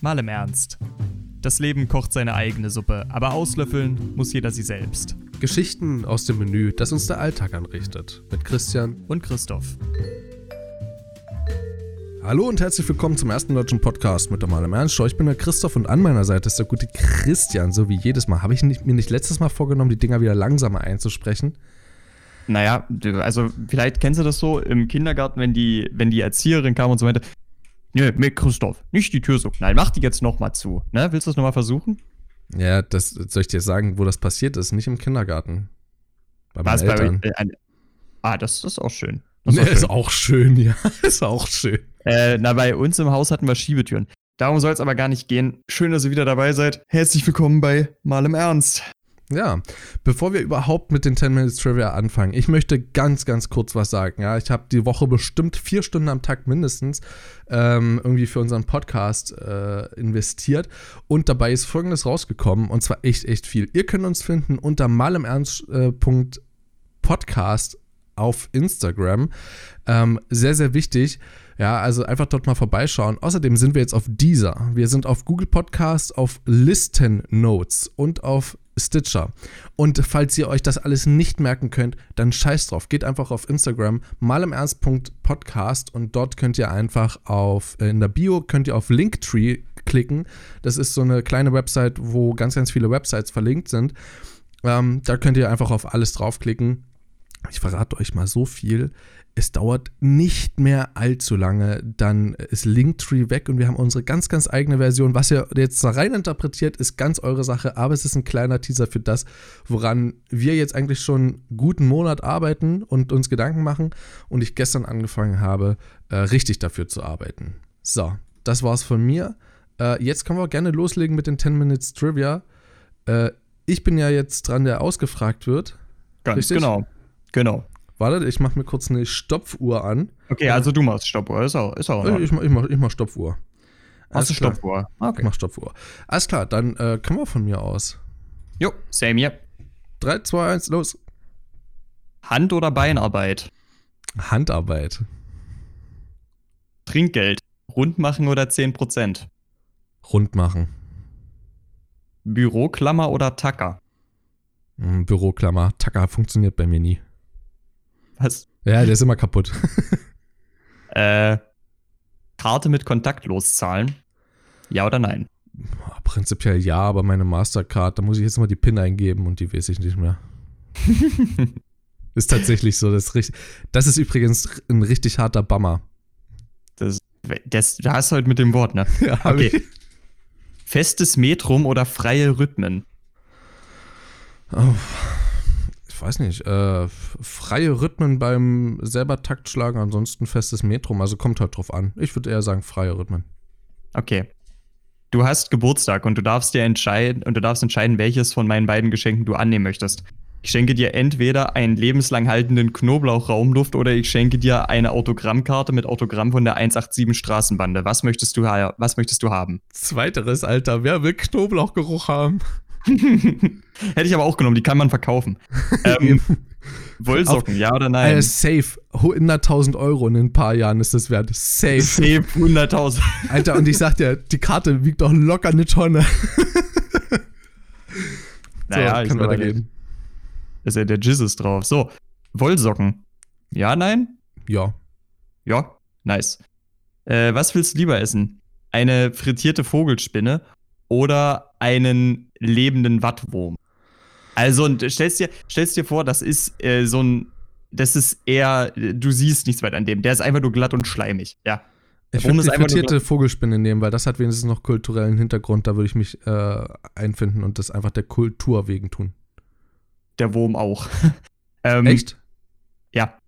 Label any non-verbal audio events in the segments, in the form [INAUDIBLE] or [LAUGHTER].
Mal im Ernst. Das Leben kocht seine eigene Suppe, aber auslöffeln muss jeder sie selbst. Geschichten aus dem Menü, das uns der Alltag anrichtet. Mit Christian Und Christoph. Hallo und herzlich willkommen zum ersten deutschen Podcast mit der Mal im Ernst Show. Ich bin der Christoph und an meiner Seite ist der gute Christian, so wie jedes Mal. Habe ich nicht, mir nicht letztes Mal vorgenommen, die Dinger wieder langsamer einzusprechen? Naja, also vielleicht kennst du das so im Kindergarten, wenn die, wenn die Erzieherin kam und so meinte, Nö, mit Christoph, nicht die Tür so. Nein, mach die jetzt nochmal zu. Ne? Willst du das nochmal versuchen? Ja, das soll ich dir sagen, wo das passiert ist, nicht im Kindergarten. Bei meinen Was Eltern. bei, äh, ein- ah, das, das ist auch schön. Das Nee, ist auch ist schön. auch schön, ja. [LAUGHS] Ist auch schön. Äh, na, bei uns im Haus hatten wir Schiebetüren. Darum soll es aber gar nicht gehen. Schön, dass ihr wieder dabei seid. Herzlich willkommen bei Mal im Ernst. Ja, bevor wir überhaupt mit den 10 Minutes Trivia anfangen, ich möchte ganz, ganz kurz was sagen. Ja, ich habe die Woche bestimmt vier Stunden am Tag mindestens ähm, irgendwie für unseren Podcast äh, investiert und dabei ist Folgendes rausgekommen und zwar echt, echt viel. Ihr könnt uns finden unter malimernst.podcast auf Instagram. Ähm, sehr, sehr wichtig. Ja, also einfach dort mal vorbeischauen. Außerdem sind wir jetzt auf Deezer. Wir sind auf Google Podcast, auf Listen Notes und auf Stitcher. Und falls ihr euch das alles nicht merken könnt, dann scheiß drauf. Geht einfach auf Instagram, malimernst.podcast und dort könnt ihr einfach auf, äh, in der Bio könnt ihr auf Linktree klicken. Das ist so eine kleine Website, wo ganz, ganz viele Websites verlinkt sind. Ähm, da könnt ihr einfach auf alles draufklicken. Ich verrate euch mal so viel. Es dauert nicht mehr allzu lange, dann ist Linktree weg und wir haben unsere ganz, ganz eigene Version. Was ihr jetzt da rein interpretiert, ist ganz eure Sache, aber es ist ein kleiner Teaser für das, woran wir jetzt eigentlich schon einen guten Monat arbeiten und uns Gedanken machen und ich gestern angefangen habe, äh, richtig dafür zu arbeiten. So, das war's von mir. Äh, jetzt können wir auch gerne loslegen mit den 10 Minutes Trivia. Äh, ich bin ja jetzt dran, der ausgefragt wird. Ganz Richtig? genau. Genau. Warte, ich mache mir kurz eine Stopfuhr an. Okay, also du machst Stoppuhr. Ist auch, ist auch in Äh. Ich mach, ich mach, ich mach Stopfuhr. Hast du. Stoppuhr? Ich Okay. mach Stopfuhr. Alles klar, dann äh, können wir von mir aus. Jo, same hier. 3, 2, 1, los. Hand- oder Beinarbeit? Handarbeit. Trinkgeld. Rund machen oder 10%? Rund machen. Büroklammer oder Tacker? Hm, Büroklammer. Tacker funktioniert bei mir nie. Was? Ja, der ist immer kaputt. [LAUGHS] Äh, Karte mit kontaktlos zahlen? Ja oder nein? Prinzipiell ja, aber meine Mastercard, da muss ich jetzt mal die PIN eingeben und die weiß ich nicht mehr. [LAUGHS] ist tatsächlich so. Das ist, richtig, das ist übrigens ein richtig harter Bummer. Das, das, du hast heute mit dem Wort, ne? [LAUGHS] Ja, Okay. ich. Festes Metrum oder freie Rhythmen? Oh, weiß nicht. Äh, freie Rhythmen beim selber Taktschlagen, ansonsten festes Metrum. Also kommt halt drauf an. Ich würde eher sagen freie Rhythmen. Okay. Du hast Geburtstag und du darfst dir entscheiden und du darfst entscheiden, welches von meinen beiden Geschenken du annehmen möchtest. Ich schenke dir entweder einen lebenslang haltenden Knoblauch-Raumduft oder ich schenke dir eine Autogrammkarte mit Autogramm von der 187 Straßenbande. Was möchtest du, was möchtest du haben? Zweiteres, Alter. Wer will Knoblauchgeruch haben? [LAUGHS] Hätte ich aber auch genommen, die kann man verkaufen. [LAUGHS] ähm, Wollsocken, ja oder nein? Äh, safe. 100.000 Euro in ein paar Jahren ist das wert. Safe. Safe 100.000. [LAUGHS] Alter, und ich sag dir, die Karte wiegt doch locker eine Tonne. Naja, ich kann weitergehen. ist ja der Jizzes drauf. So, Wollsocken. Ja, nein? Ja. Ja, nice. Äh, was willst du lieber essen? Eine frittierte Vogelspinne oder einen lebenden Wattwurm? Also, und stellst dir, stellst dir vor, das ist äh, so ein. Das ist eher, du siehst nichts weiter an dem. Der ist einfach nur glatt und schleimig. Ja. Ich würde die frittierte Vogelspinne nehmen, weil das hat wenigstens noch kulturellen Hintergrund. Da würde ich mich äh, einfinden und das einfach der Kultur wegen tun. Der Wurm auch. [LAUGHS] ähm, Echt? Ja.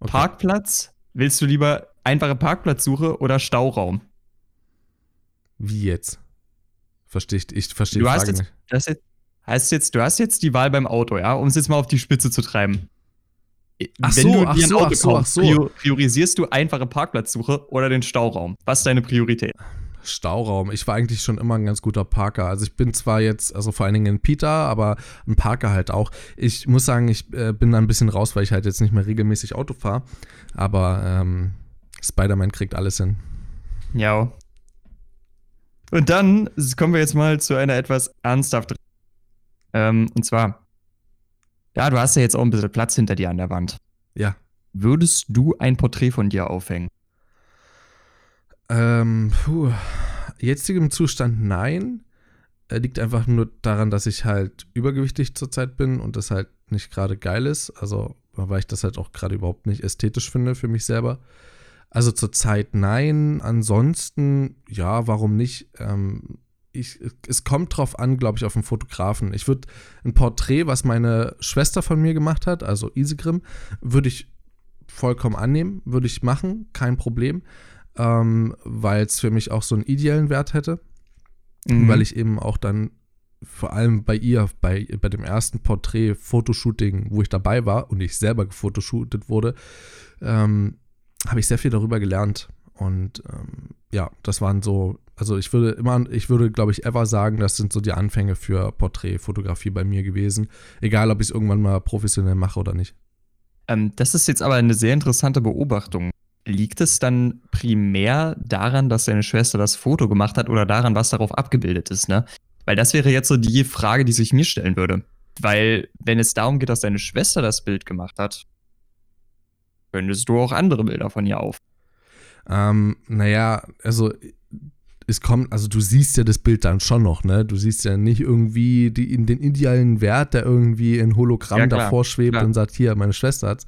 Okay. Parkplatz? Willst du lieber einfache Parkplatzsuche oder Stauraum? Wie jetzt? Verstehe ich, ich verstehe Du hast Frage jetzt, hast jetzt, hast jetzt, du hast jetzt die Wahl beim Auto, ja, um es jetzt mal auf die Spitze zu treiben. Ach Wenn so, du ach dir ein so, Auto so, kaufst, so. prior- priorisierst du einfache Parkplatzsuche oder den Stauraum? Was ist deine Priorität? Stauraum. Ich war eigentlich schon immer ein ganz guter Parker. Also ich bin zwar jetzt, also vor allen Dingen in Peter, aber ein Parker halt auch. Ich muss sagen, ich äh, bin da ein bisschen raus, weil ich halt jetzt nicht mehr regelmäßig Auto fahre. Aber ähm, Spider-Man kriegt alles hin. Ja. Und dann kommen wir jetzt mal zu einer etwas ernsthafteren. Ähm, und zwar, ja, du hast ja jetzt auch ein bisschen Platz hinter dir an der Wand. Ja. Würdest du ein Porträt von dir aufhängen? Ähm, puh. Jetzigem Zustand nein. Er liegt einfach nur daran, dass ich halt übergewichtig zurzeit bin und das halt nicht gerade geil ist. Also, weil ich das halt auch gerade überhaupt nicht ästhetisch finde für mich selber. Also zurzeit nein. Ansonsten, ja, warum nicht? Ähm, ich, es kommt drauf an, glaube ich, auf den Fotografen. Ich würde ein Porträt, was meine Schwester von mir gemacht hat, also Isegrim, würde ich vollkommen annehmen, würde ich machen, kein Problem, ähm, weil es für mich auch so einen ideellen Wert hätte, mhm. weil ich eben auch dann vor allem bei ihr, bei, bei dem ersten Porträt-Fotoshooting, wo ich dabei war und ich selber gefotoshootet wurde, ähm, habe ich sehr viel darüber gelernt. Und ähm, ja, das waren so, also ich würde immer, ich würde, glaube ich, ever sagen, das sind so die Anfänge für Porträtfotografie bei mir gewesen. Egal, ob ich es irgendwann mal professionell mache oder nicht. Ähm, das ist jetzt aber eine sehr interessante Beobachtung. Liegt es dann primär daran, dass deine Schwester das Foto gemacht hat oder daran, was darauf abgebildet ist, ne? Weil das wäre jetzt so die Frage, die sich mir stellen würde. Weil, wenn es darum geht, dass deine Schwester das Bild gemacht hat, könntest du auch andere Bilder von ihr auf. Ähm, naja, also es kommt, also du siehst ja das Bild dann schon noch, ne? Du siehst ja nicht irgendwie die, in den idealen Wert, der irgendwie in Hologramm ja, davor schwebt klar. und sagt, hier, meine Schwester hat's,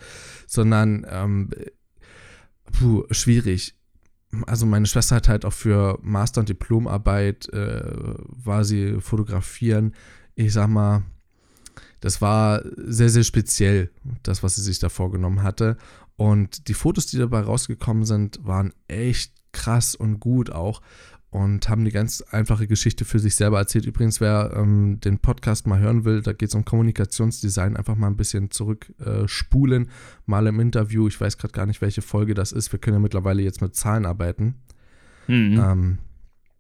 sondern ähm, puh, schwierig. Also meine Schwester hat halt auch für Master- und Diplomarbeit äh, war sie fotografieren. Ich sag mal, das war sehr, sehr speziell, das, was sie sich da vorgenommen hatte. Und die Fotos, die dabei rausgekommen sind, waren echt krass und gut auch und haben die ganz einfache Geschichte für sich selber erzählt. Übrigens, wer ähm, den Podcast mal hören will, da geht es um Kommunikationsdesign, einfach mal ein bisschen zurückspulen, äh, mal im Interview. Ich weiß gerade gar nicht, welche Folge das ist. Wir können ja mittlerweile jetzt mit Zahlen arbeiten. Mhm. Ähm,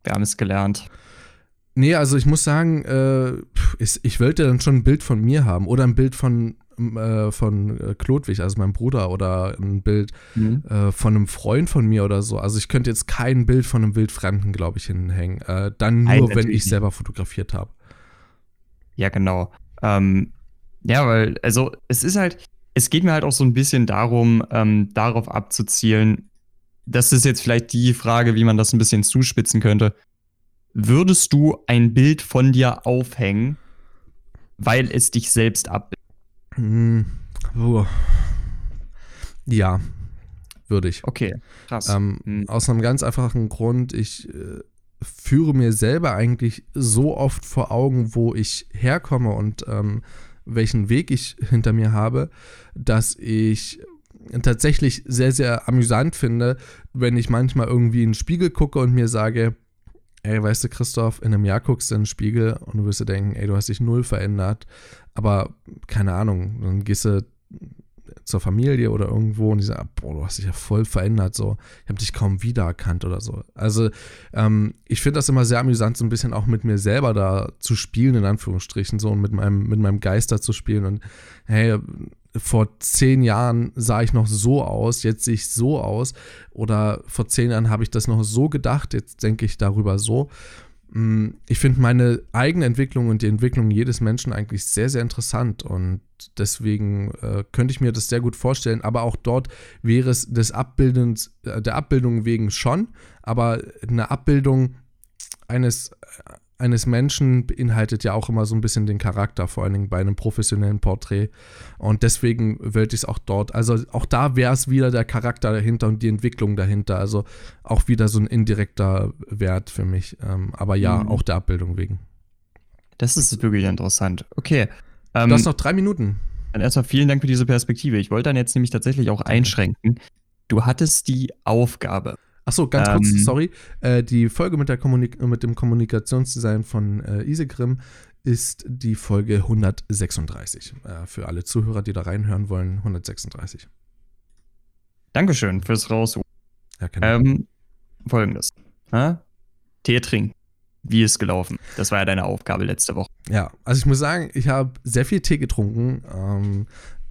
Wir haben es gelernt. Nee, also ich muss sagen, äh, ich, ich wollte dann schon ein Bild von mir haben oder ein Bild von äh, von äh, Klodwig, also meinem Bruder, oder ein Bild mhm. äh, von einem Freund von mir oder so. Also ich könnte jetzt kein Bild von einem Wildfremden, glaube ich, hinhängen. Äh, dann nur, Nein, wenn ich selber fotografiert habe. Ja, genau. Ähm, ja, weil, also es ist halt, es geht mir halt auch so ein bisschen darum, ähm, darauf abzuzielen, das ist jetzt vielleicht die Frage, wie man das ein bisschen zuspitzen könnte. Würdest du ein Bild von dir aufhängen, weil es dich selbst abbildet? Hm, oh. Ja, würde ich. Okay, krass. Ähm, hm. Aus einem ganz einfachen Grund, ich äh, führe mir selber eigentlich so oft vor Augen, wo ich herkomme und ähm, welchen Weg ich hinter mir habe, dass ich tatsächlich sehr, sehr amüsant finde, wenn ich manchmal irgendwie in den Spiegel gucke und mir sage, ey, weißt du, Christoph, in einem Jahr guckst du in den Spiegel und du wirst dir denken, ey, du hast dich null verändert. Aber keine Ahnung, dann gehst du zur Familie oder irgendwo und die sagen, boah, du hast dich ja voll verändert, so, ich habe dich kaum wiedererkannt oder so. Also ähm, ich finde das immer sehr amüsant, so ein bisschen auch mit mir selber da zu spielen, in Anführungsstrichen, so und mit meinem, mit meinem Geist da zu spielen und hey, vor zehn Jahren sah ich noch so aus, jetzt sehe ich so aus oder vor zehn Jahren habe ich das noch so gedacht, jetzt denke ich darüber so. Mm, ich finde meine eigene Entwicklung und die Entwicklung jedes Menschen eigentlich sehr, sehr interessant und deswegen äh, könnte ich mir das sehr gut vorstellen. Aber auch dort wäre es des Abbildens, äh, der Abbildung wegen schon, aber eine Abbildung eines eines Menschen beinhaltet ja auch immer so ein bisschen den Charakter, vor allen Dingen bei einem professionellen Porträt. Und deswegen wollte ich es auch dort. Also auch da wäre es wieder der Charakter dahinter und die Entwicklung dahinter. Also auch wieder so ein indirekter Wert für mich. Ähm, aber ja, mhm. auch der Abbildung wegen. Das ist wirklich interessant. Okay. Ähm, du hast noch drei Minuten. Dann erstmal vielen Dank für diese Perspektive. Ich wollte dann jetzt nämlich tatsächlich auch einschränken. Du hattest die Aufgabe, Achso, ganz ähm, kurz, sorry. Äh, die Folge mit, der Kommunik mit dem Kommunikationsdesign von äh, Isegrim ist die Folge 136. Äh, für alle Zuhörer, die da reinhören wollen, 136. Dankeschön fürs Raus. Ja, ähm, Folgendes. Ha? Tee trinken. Wie ist gelaufen? Das war ja deine Aufgabe letzte Woche. Ja, also ich muss sagen, ich habe sehr viel Tee getrunken. Ähm,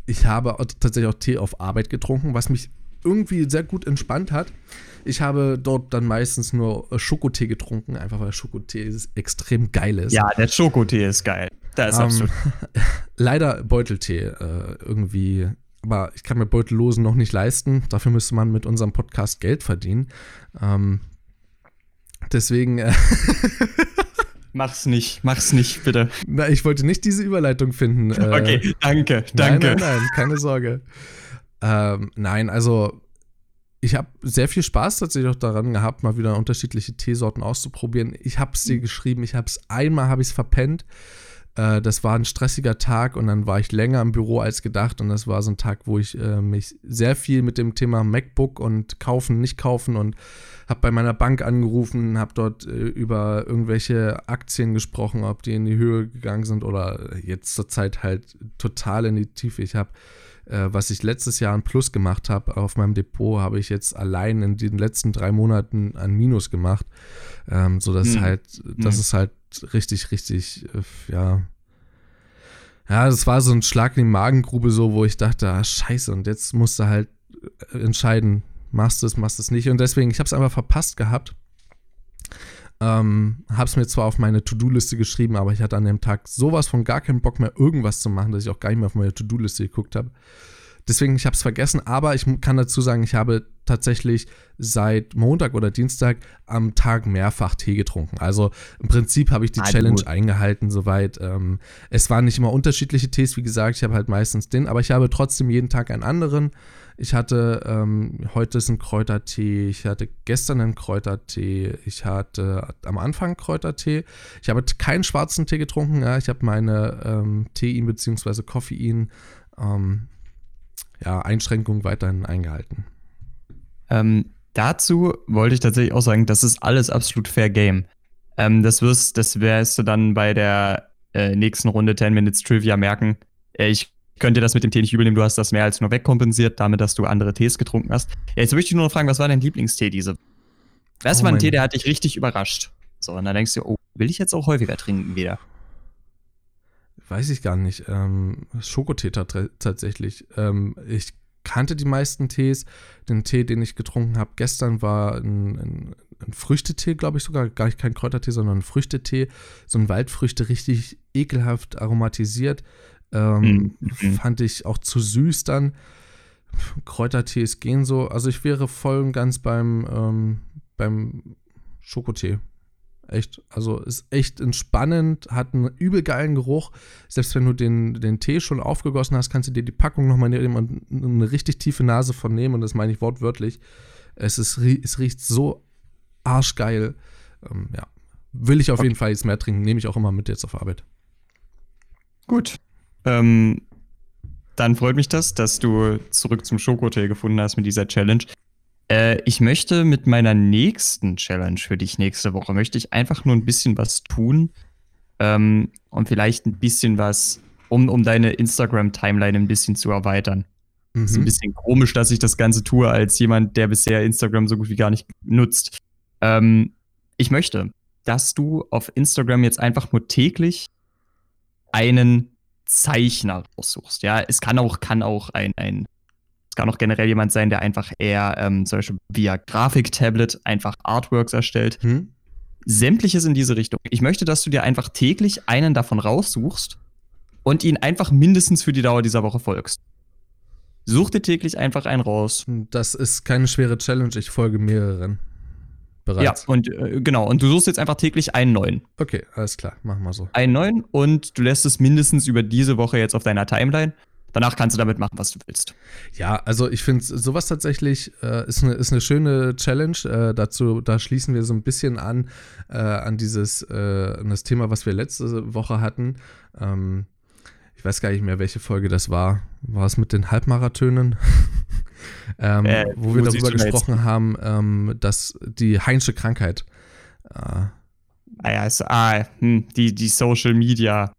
ich habe tatsächlich auch Tee auf Arbeit getrunken, was mich irgendwie sehr gut entspannt hat. Ich habe dort dann meistens nur äh, Schokotee getrunken, einfach weil Schokotee extrem geil ist. Ja, der Schokotee ist geil. Da ist um, absolut. [LAUGHS] leider Beuteltee äh, irgendwie. Aber ich kann mir Beutellosen noch nicht leisten. Dafür müsste man mit unserem Podcast Geld verdienen. Ähm, deswegen. Äh [LAUGHS] Mach's nicht, mach's nicht, bitte. Na, ich wollte nicht diese Überleitung finden. Äh, okay, danke, danke. Nein, nein, nein, keine Sorge. Ähm, nein, also ich habe sehr viel Spaß tatsächlich auch daran gehabt, mal wieder unterschiedliche Teesorten auszuprobieren. Ich habe es dir mhm. geschrieben, ich habe es einmal habe ich es verpennt. Äh, das war ein stressiger Tag und dann war ich länger im Büro als gedacht und das war so ein Tag, wo ich äh, mich sehr viel mit dem Thema MacBook und kaufen, nicht kaufen und habe bei meiner Bank angerufen, habe dort äh, über irgendwelche Aktien gesprochen, ob die in die Höhe gegangen sind oder jetzt zur Zeit halt total in die Tiefe. Ich habe was ich letztes Jahr ein Plus gemacht habe auf meinem Depot, habe ich jetzt allein in den letzten drei Monaten ein Minus gemacht. Ähm, so dass hm. halt, das hm. ist halt richtig, richtig, äh, ja. Ja, das war so ein Schlag in die Magengrube, so, wo ich dachte, ah, scheiße, und jetzt musst du halt äh, entscheiden, machst du es, machst du es nicht. Und deswegen, ich habe es einfach verpasst gehabt. Ähm, habe es mir zwar auf meine To-Do-Liste geschrieben, aber ich hatte an dem Tag sowas von gar keinen Bock mehr, irgendwas zu machen, dass ich auch gar nicht mehr auf meine To-Do-Liste geguckt habe. Deswegen, ich habe es vergessen, aber ich kann dazu sagen, ich habe tatsächlich seit Montag oder Dienstag am Tag mehrfach Tee getrunken. Also im Prinzip habe ich die ah, Challenge gut. eingehalten, soweit. Ähm, es waren nicht immer unterschiedliche Tees, wie gesagt, ich habe halt meistens den, aber ich habe trotzdem jeden Tag einen anderen. Ich hatte, ähm, heute ist ein Kräutertee, ich hatte gestern einen Kräutertee, ich hatte am Anfang Kräutertee. Ich habe keinen schwarzen Tee getrunken, ja, ich habe meine ähm, Tein bzw. Koffein ähm, ja, Einschränkungen weiterhin eingehalten. Ähm, dazu wollte ich tatsächlich auch sagen, das ist alles absolut fair game. Ähm, das wirst, das wirst du dann bei der äh, nächsten Runde 10 Minutes Trivia merken. Äh, ich könnte das mit dem Tee nicht übel nehmen, du hast das mehr als nur wegkompensiert, damit, dass du andere Tees getrunken hast. Ja, jetzt möchte ich nur noch fragen, was war dein Lieblingstee diese? Was oh war ein Tee, der hat dich richtig überrascht? So, und dann denkst du, oh, will ich jetzt auch häufiger trinken wieder? Weiß ich gar nicht. Ähm, Schokotee tatsächlich. Ähm, ich kannte die meisten Tees. Den Tee, den ich getrunken habe gestern, war ein, ein, ein Früchtetee, glaube ich sogar. Gar nicht kein Kräutertee, sondern ein Früchtetee. So ein Waldfrüchte, richtig ekelhaft aromatisiert. Ähm, mhm. Fand ich auch zu süß dann. Kräutertees gehen so. Also ich wäre voll und ganz beim, ähm, beim Schokotee. Echt, also ist echt entspannend, hat einen übel geilen Geruch. Selbst wenn du den, den Tee schon aufgegossen hast, kannst du dir die Packung nochmal nehmen und eine richtig tiefe Nase von nehmen. Und das meine ich wortwörtlich. Es, ist, es riecht so arschgeil. Ähm, ja, will ich auf okay. jeden Fall jetzt mehr trinken. Nehme ich auch immer mit jetzt auf Arbeit. Gut, ähm, dann freut mich das, dass du zurück zum Schokotee gefunden hast mit dieser Challenge. Äh, ich möchte mit meiner nächsten Challenge für dich nächste Woche, möchte ich einfach nur ein bisschen was tun ähm, und vielleicht ein bisschen was, um, um deine Instagram-Timeline ein bisschen zu erweitern. Mhm. Ist ein bisschen komisch, dass ich das Ganze tue als jemand, der bisher Instagram so gut wie gar nicht nutzt. Ähm, ich möchte, dass du auf Instagram jetzt einfach nur täglich einen Zeichner raussuchst. Ja, es kann auch, kann auch ein, ein es kann auch generell jemand sein, der einfach eher ähm, zum Beispiel via Grafiktablet einfach Artworks erstellt. Hm? Sämtliches in diese Richtung. Ich möchte, dass du dir einfach täglich einen davon raussuchst und ihn einfach mindestens für die Dauer dieser Woche folgst. Such dir täglich einfach einen raus. Das ist keine schwere Challenge, ich folge mehreren bereits. Ja, und äh, genau. Und du suchst jetzt einfach täglich einen neuen. Okay, alles klar. Machen wir so. Einen neuen und du lässt es mindestens über diese Woche jetzt auf deiner Timeline. Danach kannst du damit machen, was du willst. Ja, also ich finde sowas tatsächlich äh, ist, eine, ist eine schöne Challenge. Äh, dazu, da schließen wir so ein bisschen an äh, an dieses äh, an das Thema, was wir letzte Woche hatten. Ähm, ich weiß gar nicht mehr, welche Folge das war. War es mit den Halbmarathonen? [LAUGHS] ähm, äh, wo wir darüber gesprochen haben, ähm, dass die Heinsche Krankheit. Äh, ah ja, ist, ah, hm, die, die Social Media.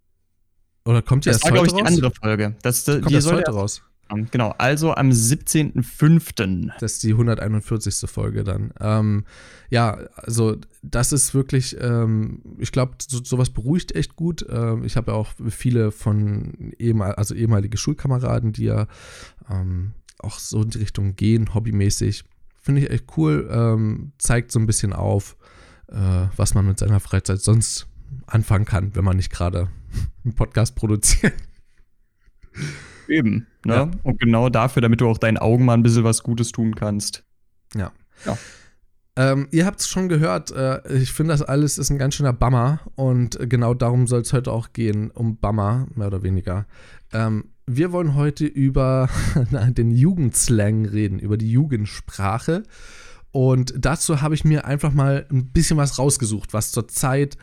Oder kommt die das erst war, glaube ich, die andere Folge. Das, kommt die erst heute raus. Genau, also am 17.05. Das ist die 141. Folge dann. Ähm, ja, also das ist wirklich, ähm, ich glaube, so, sowas beruhigt echt gut. Ähm, ich habe ja auch viele von ehemal, also ehemalige Schulkameraden, die ja ähm, auch so in die Richtung gehen, hobbymäßig. Finde ich echt cool. Ähm, zeigt so ein bisschen auf, äh, was man mit seiner Freizeit sonst anfangen kann, wenn man nicht gerade [LAUGHS] einen Podcast produziert. Eben, ne? Ja. Und genau dafür, damit du auch deinen Augen mal ein bisschen was Gutes tun kannst. Ja. ja. Ähm, ihr habt es schon gehört, äh, ich finde, das alles ist ein ganz schöner Bummer und genau darum soll es heute auch gehen, um Bummer, mehr oder weniger. Ähm, wir wollen heute über [LAUGHS] den Jugendslang reden, über die Jugendsprache. Und dazu habe ich mir einfach mal ein bisschen was rausgesucht, was zurzeit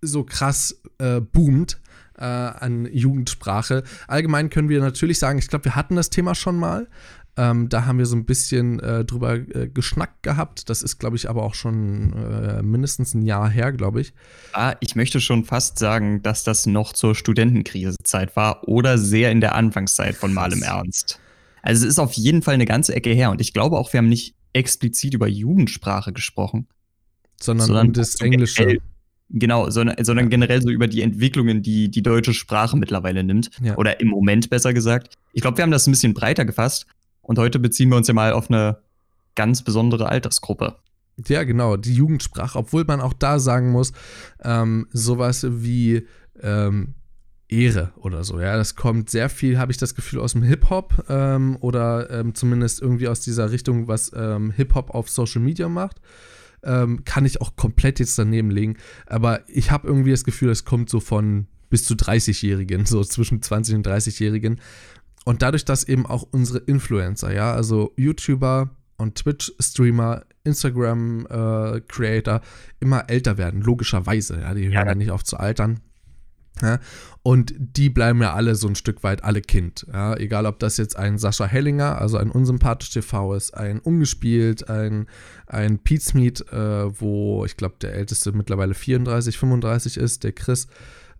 so krass äh, boomt äh, an Jugendsprache. Allgemein können wir natürlich sagen, ich glaube, wir hatten das Thema schon mal. Ähm, da haben wir so ein bisschen äh, drüber äh, geschnackt gehabt. Das ist, glaube ich, aber auch schon äh, mindestens ein Jahr her, glaube ich. Ah, ich möchte schon fast sagen, dass das noch zur Studentenkrisezeit war oder sehr in der Anfangszeit von Mal im Ernst. Also es ist auf jeden Fall eine ganze Ecke her und ich glaube auch, wir haben nicht explizit über Jugendsprache gesprochen. Sondern, sondern um das Englische. Generell, genau, sondern, sondern ja. generell so über die Entwicklungen, die die deutsche Sprache mittlerweile nimmt. Ja. Oder im Moment besser gesagt. Ich glaube, wir haben das ein bisschen breiter gefasst und heute beziehen wir uns ja mal auf eine ganz besondere Altersgruppe. Ja, genau, die Jugendsprache, obwohl man auch da sagen muss, ähm, sowas wie ähm, Ehre oder so, ja, das kommt sehr viel, habe ich das Gefühl, aus dem Hip-Hop ähm, oder ähm, zumindest irgendwie aus dieser Richtung, was ähm, Hip-Hop auf Social Media macht. Ähm, kann ich auch komplett jetzt daneben legen, aber ich habe irgendwie das Gefühl, es kommt so von bis zu 30-Jährigen, so zwischen 20 und 30-Jährigen. Und dadurch, dass eben auch unsere Influencer, ja, also YouTuber und Twitch-Streamer, Instagram-Creator äh, immer älter werden, logischerweise, ja, die hören ja nicht auf zu altern. Ja, und die bleiben ja alle so ein Stück weit alle Kind. Ja, egal, ob das jetzt ein Sascha Hellinger, also ein unsympathisch TV ist, ein Ungespielt, ein, ein Pizmeet, äh, wo ich glaube, der älteste mittlerweile 34, 35 ist, der Chris.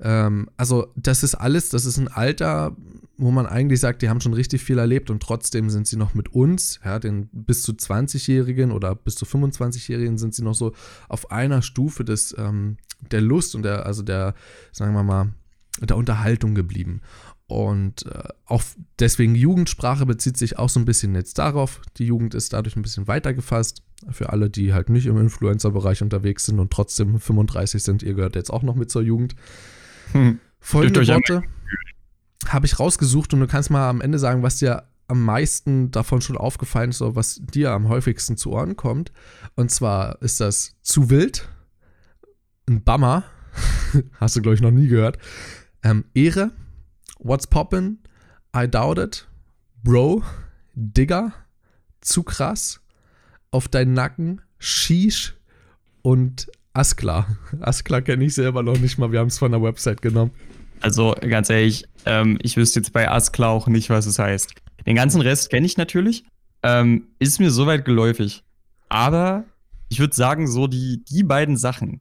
Ähm, also, das ist alles, das ist ein Alter, wo man eigentlich sagt, die haben schon richtig viel erlebt und trotzdem sind sie noch mit uns, ja, den bis zu 20-Jährigen oder bis zu 25-Jährigen sind sie noch so auf einer Stufe des, ähm, der Lust und der, also der, sagen wir mal, der Unterhaltung geblieben. Und äh, auch deswegen Jugendsprache bezieht sich auch so ein bisschen jetzt darauf. Die Jugend ist dadurch ein bisschen weiter gefasst. Für alle, die halt nicht im Influencer-Bereich unterwegs sind und trotzdem 35 sind, ihr gehört jetzt auch noch mit zur Jugend. Hm. [LAUGHS] Folgende Worte habe ich rausgesucht und du kannst mal am Ende sagen, was dir am meisten davon schon aufgefallen ist oder was dir am häufigsten zu Ohren kommt. Und zwar ist das zu wild, ein Bummer, [LAUGHS] hast du glaube ich noch nie gehört, ähm, Ehre, What's Poppin', I Doubt It, Bro, Digger, zu krass, auf deinen Nacken, Sheesh und Asklar. Asklar kenne ich selber noch nicht mal, wir haben es von der Website genommen. Also ganz ehrlich, ähm, ich wüsste jetzt bei Asklar auch nicht, was es heißt. Den ganzen Rest kenne ich natürlich. Ähm, ist mir soweit geläufig. Aber ich würde sagen, so die, die beiden Sachen,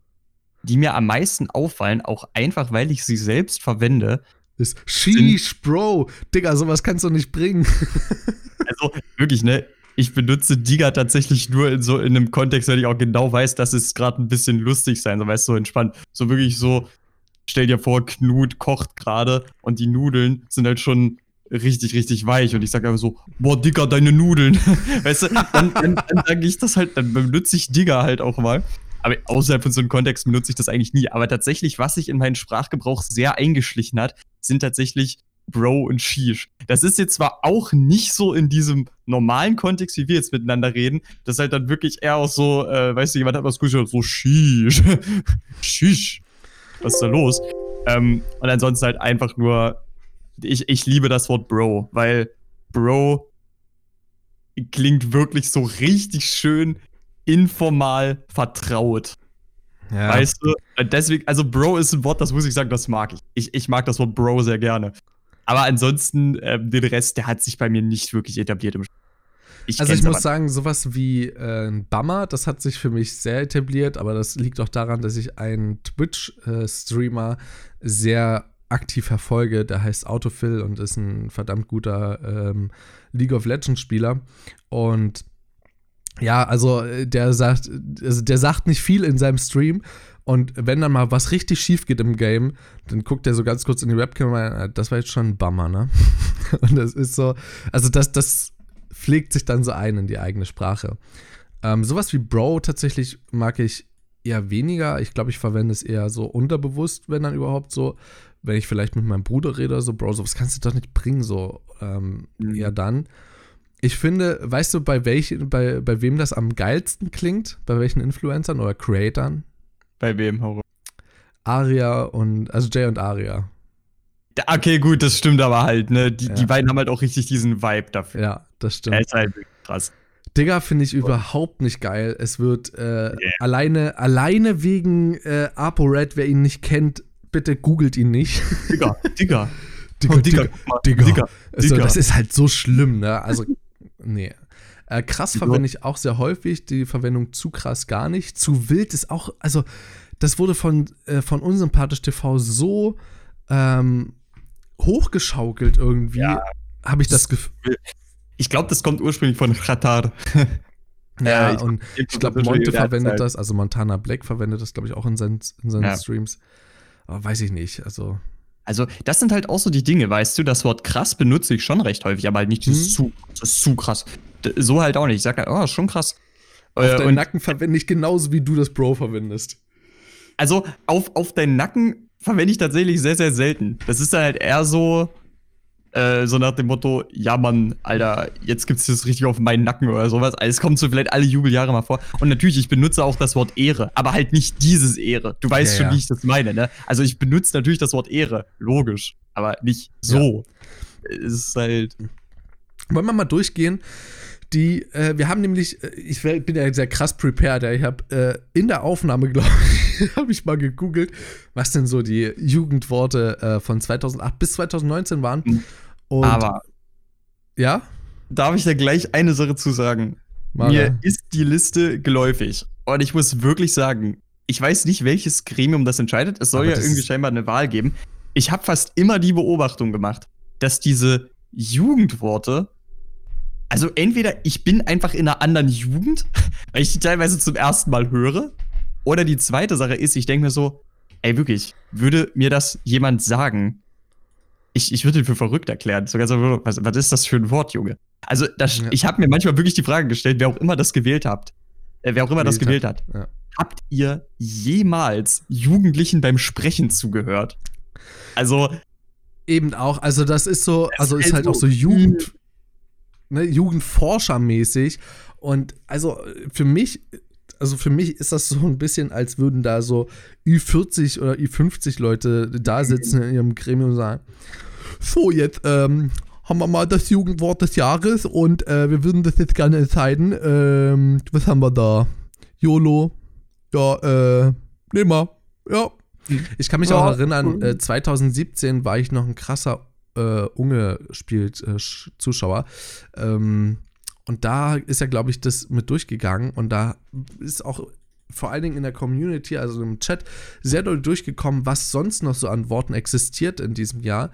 die mir am meisten auffallen, auch einfach, weil ich sie selbst verwende, ist Sheesh, Bro. Digga, sowas kannst du nicht bringen. [LAUGHS] also wirklich, ne? Ich benutze Digga tatsächlich nur in so in einem Kontext, wenn ich auch genau weiß, dass es gerade ein bisschen lustig sein soll, weißt du, so entspannt. So wirklich so, stell dir vor, Knut kocht gerade und die Nudeln sind halt schon richtig, richtig weich. Und ich sage einfach so, boah, Digga, deine Nudeln. [LAUGHS] weißt du, dann, dann, dann sage ich das halt, dann benutze ich Digga halt auch mal. Aber außerhalb von so einem Kontext benutze ich das eigentlich nie. Aber tatsächlich, was sich in meinen Sprachgebrauch sehr eingeschlichen hat, sind tatsächlich Bro und Sheesh. Das ist jetzt zwar auch nicht so in diesem normalen Kontext, wie wir jetzt miteinander reden. Das ist halt dann wirklich eher auch so, äh, weißt du, jemand hat was gesagt, so Sheesh. [LAUGHS] Sheesh was ist da los? Ähm, und ansonsten halt einfach nur, ich, ich liebe das Wort Bro, weil Bro klingt wirklich so richtig schön informal vertraut. Ja. Weißt du? Deswegen, also Bro ist ein Wort, das muss ich sagen, das mag ich. Ich, ich mag das Wort Bro sehr gerne. Aber ansonsten, ähm, den Rest, der hat sich bei mir nicht wirklich etabliert im ich also ich muss sagen, sowas wie äh, ein Bummer, das hat sich für mich sehr etabliert, aber das liegt auch daran, dass ich einen Twitch-Streamer sehr aktiv verfolge. Der heißt Autofill und ist ein verdammt guter ähm, League of Legends-Spieler. Und ja, also äh, der sagt, also der sagt nicht viel in seinem Stream Und wenn dann mal was richtig schief geht im Game, dann guckt er so ganz kurz in die Webcam und meint, "Ah, das war jetzt schon ein Bummer, ne? [LAUGHS] Und das ist so, also das, das pflegt sich dann so ein in die eigene Sprache. Ähm, sowas wie Bro tatsächlich mag ich eher weniger. Ich glaube, ich verwende es eher so unterbewusst, wenn dann überhaupt so, wenn ich vielleicht mit meinem Bruder rede, so, Bro, sowas kannst du doch nicht bringen, so ähm, Mhm. eher dann. Ich finde, weißt du, bei, welchen, bei, bei wem das am geilsten klingt? Bei welchen Influencern oder Creatern? Bei wem, Horror? Aria und, also Jay und Aria. Okay, gut, das stimmt aber halt, ne? Die, Ja. die beiden haben halt auch richtig diesen Vibe dafür. Ja, das stimmt. Er ist halt krass. Digga, finde ich überhaupt nicht geil. Es wird äh, Nee. alleine, alleine wegen äh, ApoRed, wer ihn nicht kennt, bitte googelt ihn nicht. Digga, [LAUGHS] Digga. Digga, Oh, Digga, mal, Digga. Digga. Also, Digga. das ist halt so schlimm, ne? Also, nee. Äh, krass verwende ich auch sehr häufig. Die Verwendung zu krass gar nicht. Zu wild ist auch, also, das wurde von, äh, von Unsympathisch TV so ähm, hochgeschaukelt irgendwie. Ja. Habe ich das Gefühl. Ich glaube, das kommt ursprünglich von Qatar. Ja, ich- und ich glaube, Monte verwendet das, also Montana Black verwendet das, glaube ich, auch in seinen, in seinen Ja. Streams. Aber weiß ich nicht. Also, Also, das sind halt auch so die Dinge, weißt du, das Wort krass benutze ich schon recht häufig, aber halt nicht dieses Mhm. zu, das ist zu krass. So halt auch nicht. Ich sag halt, oh, ist schon krass. auf Äh, deinen Nacken verwende ich genauso, wie du das Bro verwendest. also, auf, auf deinen Nacken verwende ich tatsächlich sehr, sehr selten. Das ist dann halt eher so, äh, so nach dem Motto, ja Mann, Alter, jetzt gibt's das richtig auf meinen Nacken oder sowas. Also, es kommt so vielleicht alle Jubeljahre mal vor. Und natürlich, ich benutze auch das Wort Ehre, aber halt nicht dieses Ehre. Du weißt Ja, schon, ja. wie ich das meine, ne? Also, ich benutze natürlich das Wort Ehre, logisch, aber nicht so. Es ist halt. Wollen wir mal durchgehen? Die, äh, wir haben nämlich, äh, ich bin ja sehr krass prepared, ja. ich habe äh, in der Aufnahme, [LAUGHS] glaube ich, habe ich mal gegoogelt, was denn so die Jugendworte äh, von 2008 bis 2019 waren. Mhm. Und, aber ja, darf ich da gleich eine Sache zu sagen? Mara. Mir ist die Liste geläufig. Und ich muss wirklich sagen, ich weiß nicht, welches Gremium das entscheidet. Es soll Aber ja irgendwie scheinbar eine Wahl geben. Ich habe fast immer die Beobachtung gemacht, dass diese Jugendworte, also entweder ich bin einfach in einer anderen Jugend, [LAUGHS] weil ich die teilweise zum ersten Mal höre, oder die zweite Sache ist, ich denke mir so, ey, wirklich, würde mir das jemand sagen, ich, ich würde ihn für verrückt erklären. Sogar so, was, was ist das für ein Wort, Junge? Also, das, Ja. ich habe mir manchmal wirklich die Frage gestellt, wer auch immer das gewählt habt, äh, wer auch immer das Gewählt gewählt hat. Ja. Habt ihr jemals Jugendlichen beim Sprechen zugehört? Also, Eben auch, also das ist so, also ist ist halt auch so Jugend, ne, Jugendforschermäßig. Und also für mich, also für mich ist das so ein bisschen, als würden da so Ü40 oder Ü50 Leute da sitzen in ihrem Gremium und sagen, so jetzt ähm, haben wir mal das Jugendwort des Jahres und äh, wir würden das jetzt gerne entscheiden. Ähm, was haben wir da? YOLO. Ja, äh, nehmen wir. Ja, ich kann mich Ja. auch erinnern, äh, 2017 war ich noch ein krasser äh, Unge spielt äh, Sch- Zuschauer. Ähm, und da ist ja, glaube ich, das mit durchgegangen. Und da ist auch vor allen Dingen in der Community, also im Chat, sehr doll durchgekommen, was sonst noch so an Worten existiert in diesem Jahr.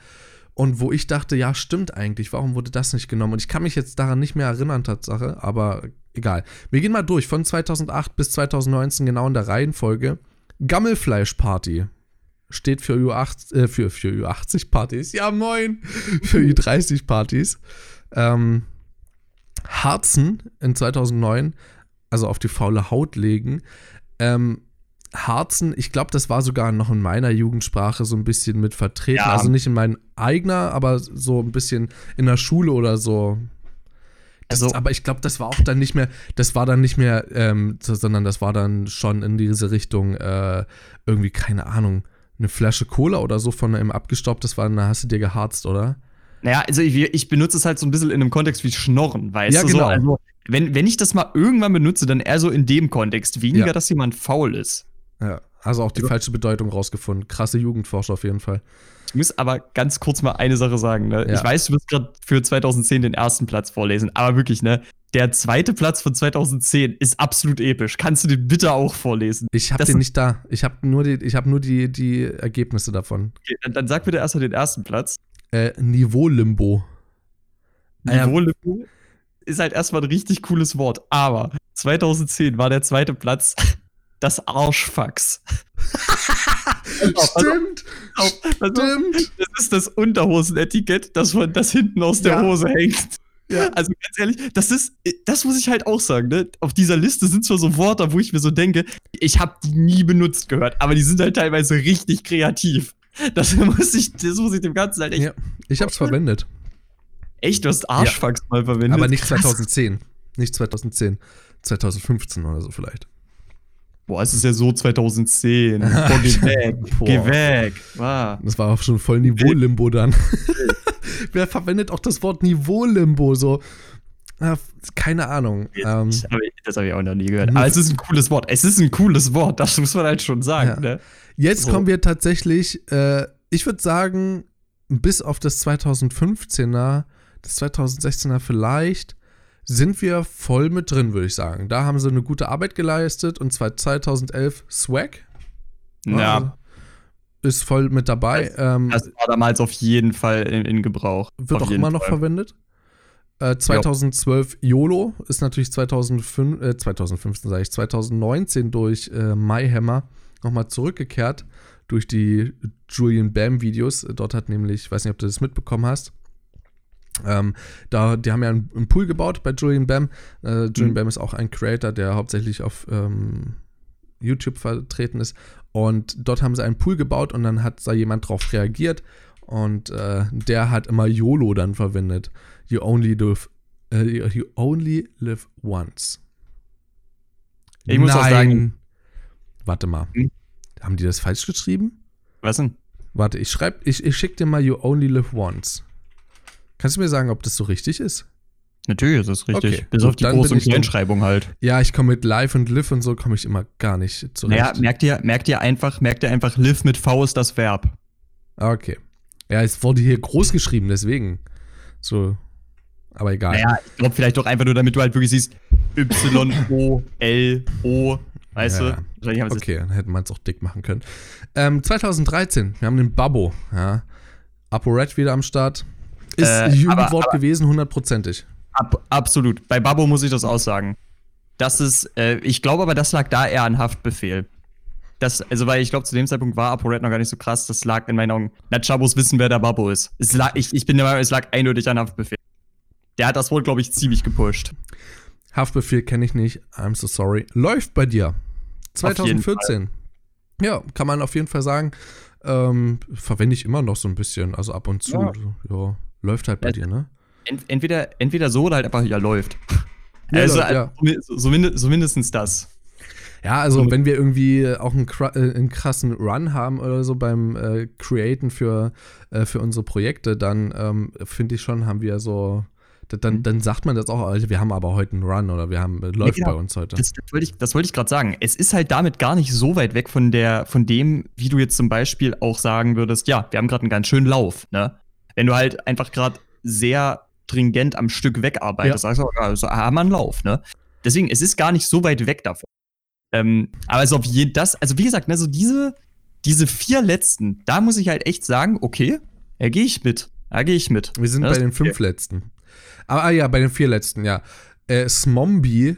Und wo ich dachte, ja, stimmt eigentlich, warum wurde das nicht genommen? Und ich kann mich jetzt daran nicht mehr erinnern, Tatsache, aber egal. Wir gehen mal durch, von 2008 bis 2019 genau in der Reihenfolge. Gammelfleischparty steht für Ü80, äh, für, für Ü80-Partys. Ja, moin! [LAUGHS] Für Ü30-Partys. Ähm, Harzen in 2009, also auf die faule Haut legen. Ähm, Harzen, ich glaube, das war sogar noch in meiner Jugendsprache so ein bisschen mit vertreten. Ja. Also nicht in mein eigener, aber so ein bisschen in der Schule oder so. Das, Also- aber ich glaube, das war auch dann nicht mehr, das war dann nicht mehr, ähm, so, sondern das war dann schon in diese Richtung, äh, irgendwie, keine Ahnung, eine Flasche Cola oder so von einem abgestaubt, das war, dann hast du dir geharzt, oder? naja, also ich, ich benutze es halt so ein bisschen in einem Kontext wie Schnorren, weißt Ja, du? genau. So, also, wenn, wenn ich das mal irgendwann benutze, dann eher so in dem Kontext. Weniger, Ja. dass jemand faul ist. Ja, also auch die Ja. falsche Bedeutung rausgefunden. Krasse Jugendforscher auf jeden Fall. Ich muss aber ganz kurz mal eine Sache sagen. Ne? Ja. Ich weiß, du wirst gerade für 2010 den ersten Platz vorlesen, aber wirklich, ne? Der zweite Platz von 2010 ist absolut episch. Kannst du den bitte auch vorlesen? Ich habe den nicht da. Ich habe nur, die, ich hab nur die, die Ergebnisse davon. Okay, dann, dann sag bitte erstmal den ersten Platz. Äh, Niveau-Limbo. Ah ja. Niveau ist halt erstmal ein richtig cooles Wort, aber 2010 war der zweite Platz das Arschfax. [LAUGHS] Stimmt. Stimmt. Das ist das Unterhosenetikett, das, von, das hinten aus der Ja. Hose hängt. Ja. Also ganz ehrlich, das ist, das muss ich halt auch sagen, ne? Auf dieser Liste sind zwar so Worte, wo ich mir so denke, ich habe die nie benutzt gehört, aber die sind halt teilweise richtig kreativ. Das [LAUGHS] muss ich, das muss ich dem Ganzen halt echt. Ja, ich hab's verwendet. Echt, du hast Arschfax mal verwendet. Aber nicht Krass. 2010. Nicht 2010. 2015 oder so vielleicht. Boah, es ist ja so 2010. [LAUGHS] Boah, geh weg. Boah. Geh weg. Wow. Das war auch schon voll Niveau-Limbo dann. [LAUGHS] Wer verwendet auch das Wort Niveau-Limbo so? Ah, keine Ahnung. Ähm, das habe ich auch noch nie gehört. Aber es ist ein cooles Wort. Es ist ein cooles Wort, das muss man halt schon sagen. Ja. Ne? jetzt So. kommen wir tatsächlich, äh, ich würde sagen, bis auf das 2015er, das 2016er vielleicht, sind wir voll mit drin, würde ich sagen. Da haben sie eine gute Arbeit geleistet und zwar 2011 Swag. Ja, Also, ist voll mit dabei. ähm, das war damals auf jeden Fall in, in Gebrauch. wird auch immer noch Fall. verwendet. Äh, 2012 YOLO ist natürlich 2005, äh, 2015, sage ich, 2019 durch äh, MyHammer nochmal zurückgekehrt durch die Julian Bam Videos. Dort hat nämlich, ich weiß nicht, ob du das mitbekommen hast, ähm, da, die haben ja einen, einen Pool gebaut bei Julian Bam. Äh, Julian Mhm. Bam ist auch ein Creator, der hauptsächlich auf ähm, YouTube vertreten ist. Und dort haben sie einen Pool gebaut und dann hat da jemand drauf reagiert und äh, der hat immer YOLO dann verwendet. You only live, äh, you only live once. Ich muss auch sagen- Warte mal. Hm? Haben die das falsch geschrieben? Was denn? Warte, ich schreib, ich, ich schick dir mal You only live once. Kannst du mir sagen, ob das so richtig ist? Natürlich ist das richtig. Okay, Bis auf die dann Groß- bin und ich dumm. Kleinschreibung halt. Ja, ich komme mit Live und Live und so komme ich immer gar nicht zurecht. Naja, merkt ihr, merkt ihr einfach, merkt ihr einfach, live mit V ist das Verb. Ah, Okay. Ja, es wurde hier groß geschrieben, deswegen. So. Aber egal. Naja, ich glaube vielleicht doch einfach nur, damit du halt wirklich siehst, Y-O-L-O, weißt Ja, du? Okay, dann hätte man es auch dick machen können. Ähm, 2013, wir haben den Babbo, ja. ApoRed wieder am Start. Ist Äh, Jugendwort aber- aber- gewesen, hundertprozentig. Ab, absolut. Bei Babbo muss ich das auch sagen. Das ist, äh, ich glaube aber, das lag da eher an Haftbefehl. Das, also, weil ich glaube, zu dem Zeitpunkt war ApoRed noch gar nicht so krass. Das lag in meinen Augen. Natchabos wissen, wer der Babbo ist. Es lag, ich, ich bin der Meinung, es lag eindeutig an Haftbefehl. Der hat das wohl, glaube ich, ziemlich gepusht. Haftbefehl kenne ich nicht, I'm so sorry. Läuft bei dir. jeden 2014. Ja, kann man auf jeden Fall sagen. Ähm, verwende ich immer noch so ein bisschen, also ab und zu. Ja. Ja, läuft halt bei Ja. dir, ne? Ent, entweder, entweder so oder halt einfach, ja, läuft. Ja, also, läuft, ja. so, so, so mindestens das. Ja, also So. wenn wir irgendwie auch einen, äh, einen krassen Run haben oder so beim äh, Createn für, äh, für unsere Projekte, dann ähm, finde ich schon, haben wir so, da- dann, Mhm. dann sagt man das auch, also wir haben aber heute einen Run oder wir haben, äh, läuft genau. bei uns heute. Das, das wollte ich, das wollte ich gerade sagen. Es ist halt damit gar nicht so weit weg von der, von dem, wie du jetzt zum Beispiel auch sagen würdest, ja, wir haben gerade einen ganz schönen Lauf, ne? Wenn du halt einfach gerade sehr stringent am Stück wegarbeitest, sagst du, ja, also haben wir einen Lauf, ne? Deswegen, es ist gar nicht so weit weg davon. Ähm, aber also auf jeden das, also wie gesagt, ne, so diese, diese vier letzten, da muss ich halt echt sagen, okay, da gehe ich mit. Da gehe ich mit. Wir sind Das bei den ist fünf letzten. Aber ah, ja, bei den vier letzten, ja. Äh, Smombie,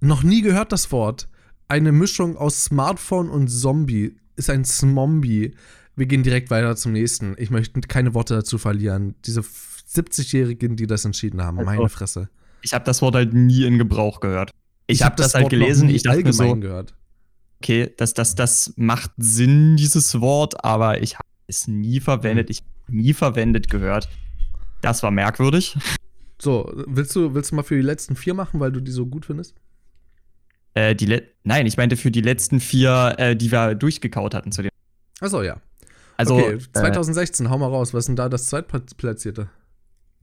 noch nie gehört das Wort. Eine Mischung aus Smartphone und Zombie ist ein Smombie. Wir gehen direkt weiter zum nächsten. Ich möchte keine Worte dazu verlieren. Diese 70-Jährigen, die das entschieden haben, Also, meine Fresse. Ich habe das Wort halt nie in Gebrauch gehört. Ich, habe hab das, halt Wort gelesen, ich dachte mir so, allgemein gehört. okay, das, das, das macht Sinn, dieses Wort, aber ich habe es nie verwendet, ich habe nie verwendet gehört. Das war merkwürdig. So, willst du, willst du mal für die letzten vier machen, weil du die so gut findest? Äh, die Le Nein, ich meinte für die letzten vier, äh, die wir durchgekaut hatten zu dem. Achso, ja. Also okay, äh, 2016, hau mal raus. Was ist denn da das Zweitplatzierte?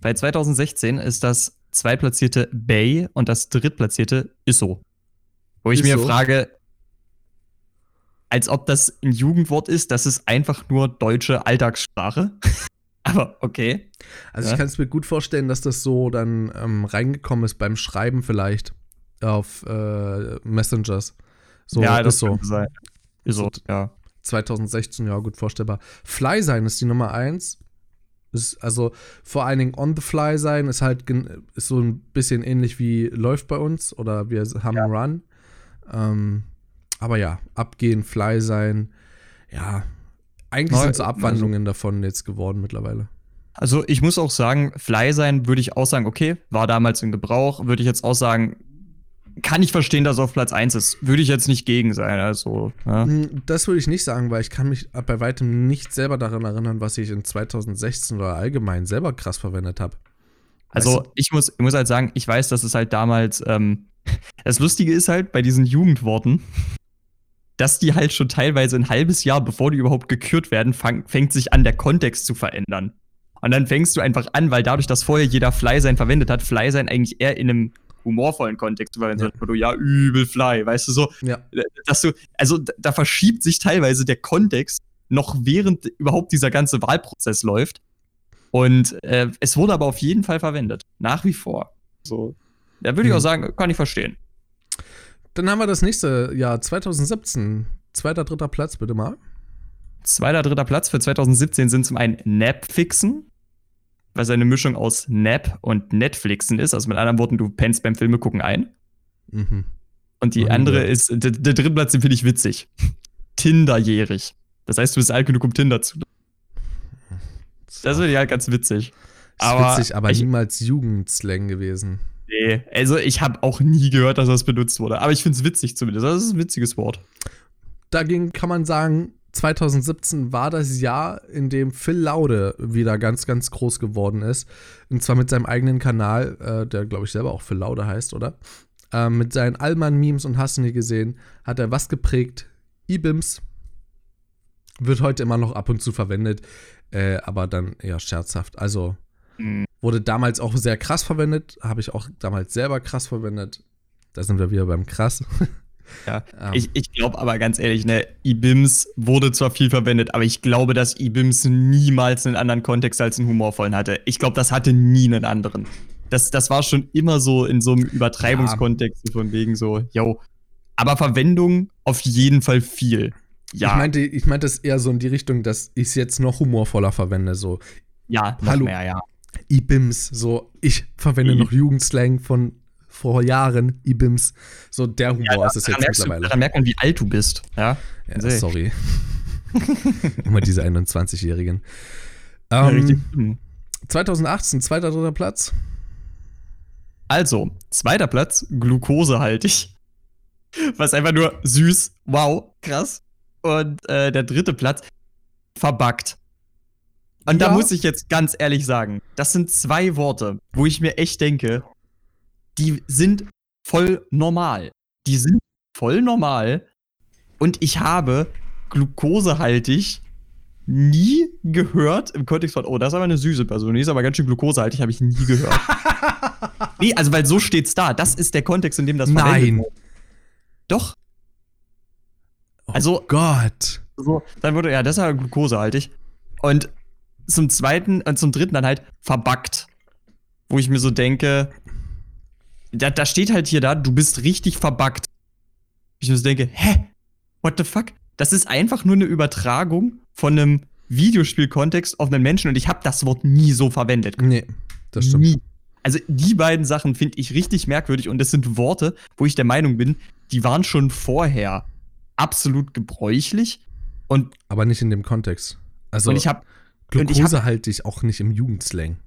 bei 2016 ist das zweitplatzierte Bay und das drittplatzierte Isso. Wo ich mir Isso? frage, als ob das ein Jugendwort ist, das ist einfach nur deutsche Alltagssprache. [LAUGHS] Aber okay. Also Ja. ich kann es mir gut vorstellen, dass das so dann ähm, reingekommen ist beim Schreiben vielleicht auf äh, Messengers. So ja, ist so. sein. Ist So- ja. 2016, ja, gut vorstellbar. Fly sein ist die Nummer eins. Ist also vor allen Dingen on the fly sein ist halt ist so ein bisschen ähnlich wie läuft bei uns oder wir haben Ja. einen Run. Ähm, Aber ja, abgehen, fly sein, ja, eigentlich sind so Abwandlungen davon jetzt geworden mittlerweile. Also ich muss auch sagen, Fly sein würde ich auch sagen, okay, war damals in Gebrauch, würde ich jetzt auch sagen, kann ich verstehen, dass er auf Platz 1 ist. Würde ich jetzt nicht gegen sein. Also, ja. Hm, das würde ich nicht sagen, weil ich kann mich bei weitem nicht selber daran erinnern, was ich in 2016 oder allgemein selber krass verwendet habe. Also ich muss, ich muss halt sagen, ich weiß, dass es halt damals, ähm, [LAUGHS] das Lustige ist halt bei diesen Jugendworten, dass die halt schon teilweise ein halbes Jahr, bevor die überhaupt gekürt werden, fang, fängt sich an, der Kontext zu verändern. Und dann fängst du einfach an, weil dadurch, dass vorher jeder Fly sein verwendet hat, Fly sein eigentlich eher in einem humorvollen Kontext verwenden, ja. du ja übel Fly, weißt du so, ja. dass du, also da verschiebt sich teilweise der Kontext noch während überhaupt dieser ganze Wahlprozess läuft. Und äh, es wurde aber auf jeden Fall verwendet, nach wie vor. So, da würde ich mhm. auch sagen, kann ich verstehen. Dann haben wir das nächste Jahr, 2017. Zweiter, dritter Platz, bitte mal. Zweiter, dritter Platz für 2017 sind zum einen Napfixen, was eine Mischung aus Nap und Netflixen ist. Also mit anderen Worten, du pennst beim Filme gucken ein. Mhm. Und die mhm. andere ist, der, der dritte Platz, den finde ich witzig. Tinderjährig. Das heißt, du bist alt genug, um Tinder zu. Das finde ich halt ganz witzig. Das ist aber witzig, aber niemals Jugendslang gewesen. Nee, also ich habe auch nie gehört, dass das benutzt wurde. Aber ich finde es witzig zumindest. Das ist ein witziges Wort. Dagegen kann man sagen, 2017 war das Jahr, in dem Phil Laude wieder ganz, ganz groß geworden ist. Und zwar mit seinem eigenen Kanal, äh, der glaube ich selber auch Phil Laude heißt, oder? Äh, mit seinen Allmann-Memes und hast du nie gesehen, hat er was geprägt? E-Bims. Wird heute immer noch ab und zu verwendet, äh, aber dann eher scherzhaft. Also mhm. Wurde damals auch sehr krass verwendet, habe ich auch damals selber krass verwendet. Da sind wir wieder beim krass. [LAUGHS] Ja. Ähm. ich, ich glaube aber ganz ehrlich, ne, IBIMS wurde zwar viel verwendet, aber ich glaube, dass IBIMS niemals einen anderen Kontext als einen humorvollen hatte. Ich glaube, das hatte nie einen anderen. Das, das war schon immer so in so einem Übertreibungskontext ja. von wegen so, yo. Aber Verwendung auf jeden Fall viel. Ja. Ich meinte, ich meinte es eher so in die Richtung, dass ich es jetzt noch humorvoller verwende. So, ja, Hallo, mehr, ja. IBIMS, so ich verwende I noch Jugendslang von vor Jahren, IBIMS, so der Humor ja, ist es jetzt mittlerweile. Da merkt man, wie alt du bist, ja. ja sorry. [LAUGHS] Immer diese 21-Jährigen. Ähm, 2018, zweiter, dritter Platz. Also, zweiter Platz, glukosehaltig. Was einfach nur süß, wow, krass. Und äh, der dritte Platz, verbuggt. Und ja. da muss ich jetzt ganz ehrlich sagen, das sind zwei Worte, wo ich mir echt denke, die sind voll normal. Die sind voll normal. Und ich habe glukosehaltig nie gehört im Kontext von, oh, das ist aber eine süße Person, die ist aber ganz schön glukosehaltig, habe ich nie gehört. [LAUGHS] nee, also weil so steht's da. Das ist der Kontext, in dem das Nein. Wird. Doch. Oh also Gott. So, dann wurde ja, das ist ja glukosehaltig. Und zum zweiten und äh, zum dritten dann halt verbuggt. Wo ich mir so denke, da, da steht halt hier da, du bist richtig verbuggt. Ich so denke, hä? What the fuck? Das ist einfach nur eine Übertragung von einem Videospielkontext auf einen Menschen und ich habe das Wort nie so verwendet. Nee, das stimmt. Nie. Also die beiden Sachen finde ich richtig merkwürdig und das sind Worte, wo ich der Meinung bin, die waren schon vorher absolut gebräuchlich und aber nicht in dem Kontext. Also und ich habe Glukose halte ich auch nicht im Jugendslang.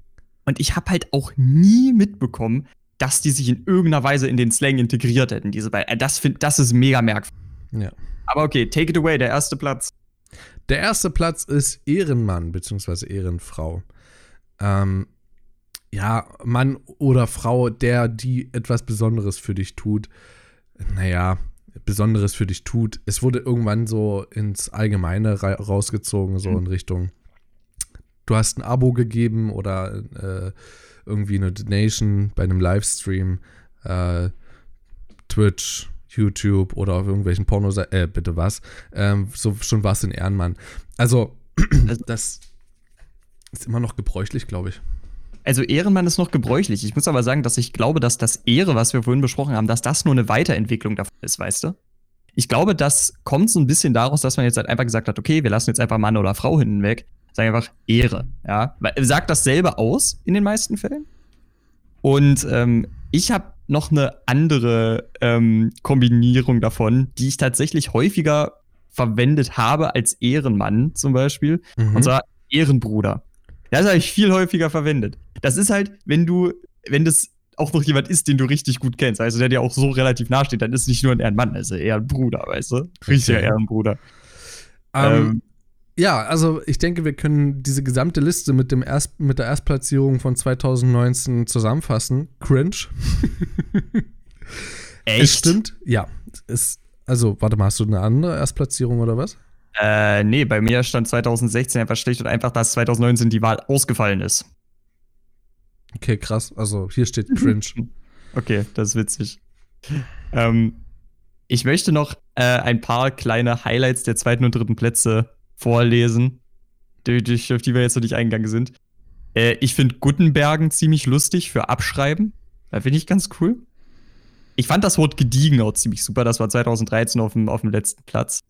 Und ich habe halt auch nie mitbekommen, dass die sich in irgendeiner Weise in den Slang integriert hätten, diese beiden. Äh, das, find, das ist mega merkwürdig. Ja. Aber okay, take it away, der erste Platz. Der erste Platz ist Ehrenmann bzw. Ehrenfrau. Ähm, ja, Mann oder Frau, der die etwas Besonderes für dich tut. Naja, Besonderes für dich tut. Es wurde irgendwann so ins Allgemeine ra rausgezogen, so mhm. in Richtung du hast ein Abo gegeben oder äh, irgendwie eine Donation bei einem Livestream, äh, Twitch, YouTube oder auf irgendwelchen Pornos, äh, bitte was, ähm, so schon was in Ehrenmann. Also, also, das ist immer noch gebräuchlich, glaube ich. Also Ehrenmann ist noch gebräuchlich. Ich muss aber sagen, dass ich glaube, dass das Ehre, was wir vorhin besprochen haben, dass das nur eine Weiterentwicklung davon ist, weißt du? Ich glaube, das kommt so ein bisschen daraus, dass man jetzt halt einfach gesagt hat, okay, wir lassen jetzt einfach Mann oder Frau hinten weg Sag einfach Ehre. Ja? Sagt dasselbe aus in den meisten Fällen. Und ähm, ich habe noch eine andere ähm, Kombinierung davon, die ich tatsächlich häufiger verwendet habe als Ehrenmann zum Beispiel. Mhm. Und zwar Ehrenbruder. Das habe ich viel häufiger verwendet. Das ist halt, wenn du, wenn das auch noch jemand ist, den du richtig gut kennst, also der dir auch so relativ nahe steht, dann ist es nicht nur ein Ehrenmann, also eher ein Bruder, weißt du? Richtiger Okay. Ehrenbruder. Ähm, Ähm, ja, also ich denke, wir können diese gesamte Liste mit, dem Erst, mit der Erstplatzierung von 2019 zusammenfassen. Cringe. [LAUGHS] Es stimmt, ja. Es, also, warte mal, hast du eine andere Erstplatzierung oder was? Äh, nee, bei mir stand 2016 einfach schlicht und einfach, dass 2019 die Wahl ausgefallen ist. Okay, krass. Also hier steht cringe. [LAUGHS] Okay, das ist witzig. Ähm, ich möchte noch äh, ein paar kleine Highlights der zweiten und dritten Plätze vorlesen, die, auf die wir jetzt noch nicht eingegangen sind. Äh, ich finde Guttenbergen ziemlich lustig für Abschreiben. Da finde ich ganz cool. Ich fand das Wort gediegen auch ziemlich super. Das war 2013 auf dem, auf dem letzten Platz.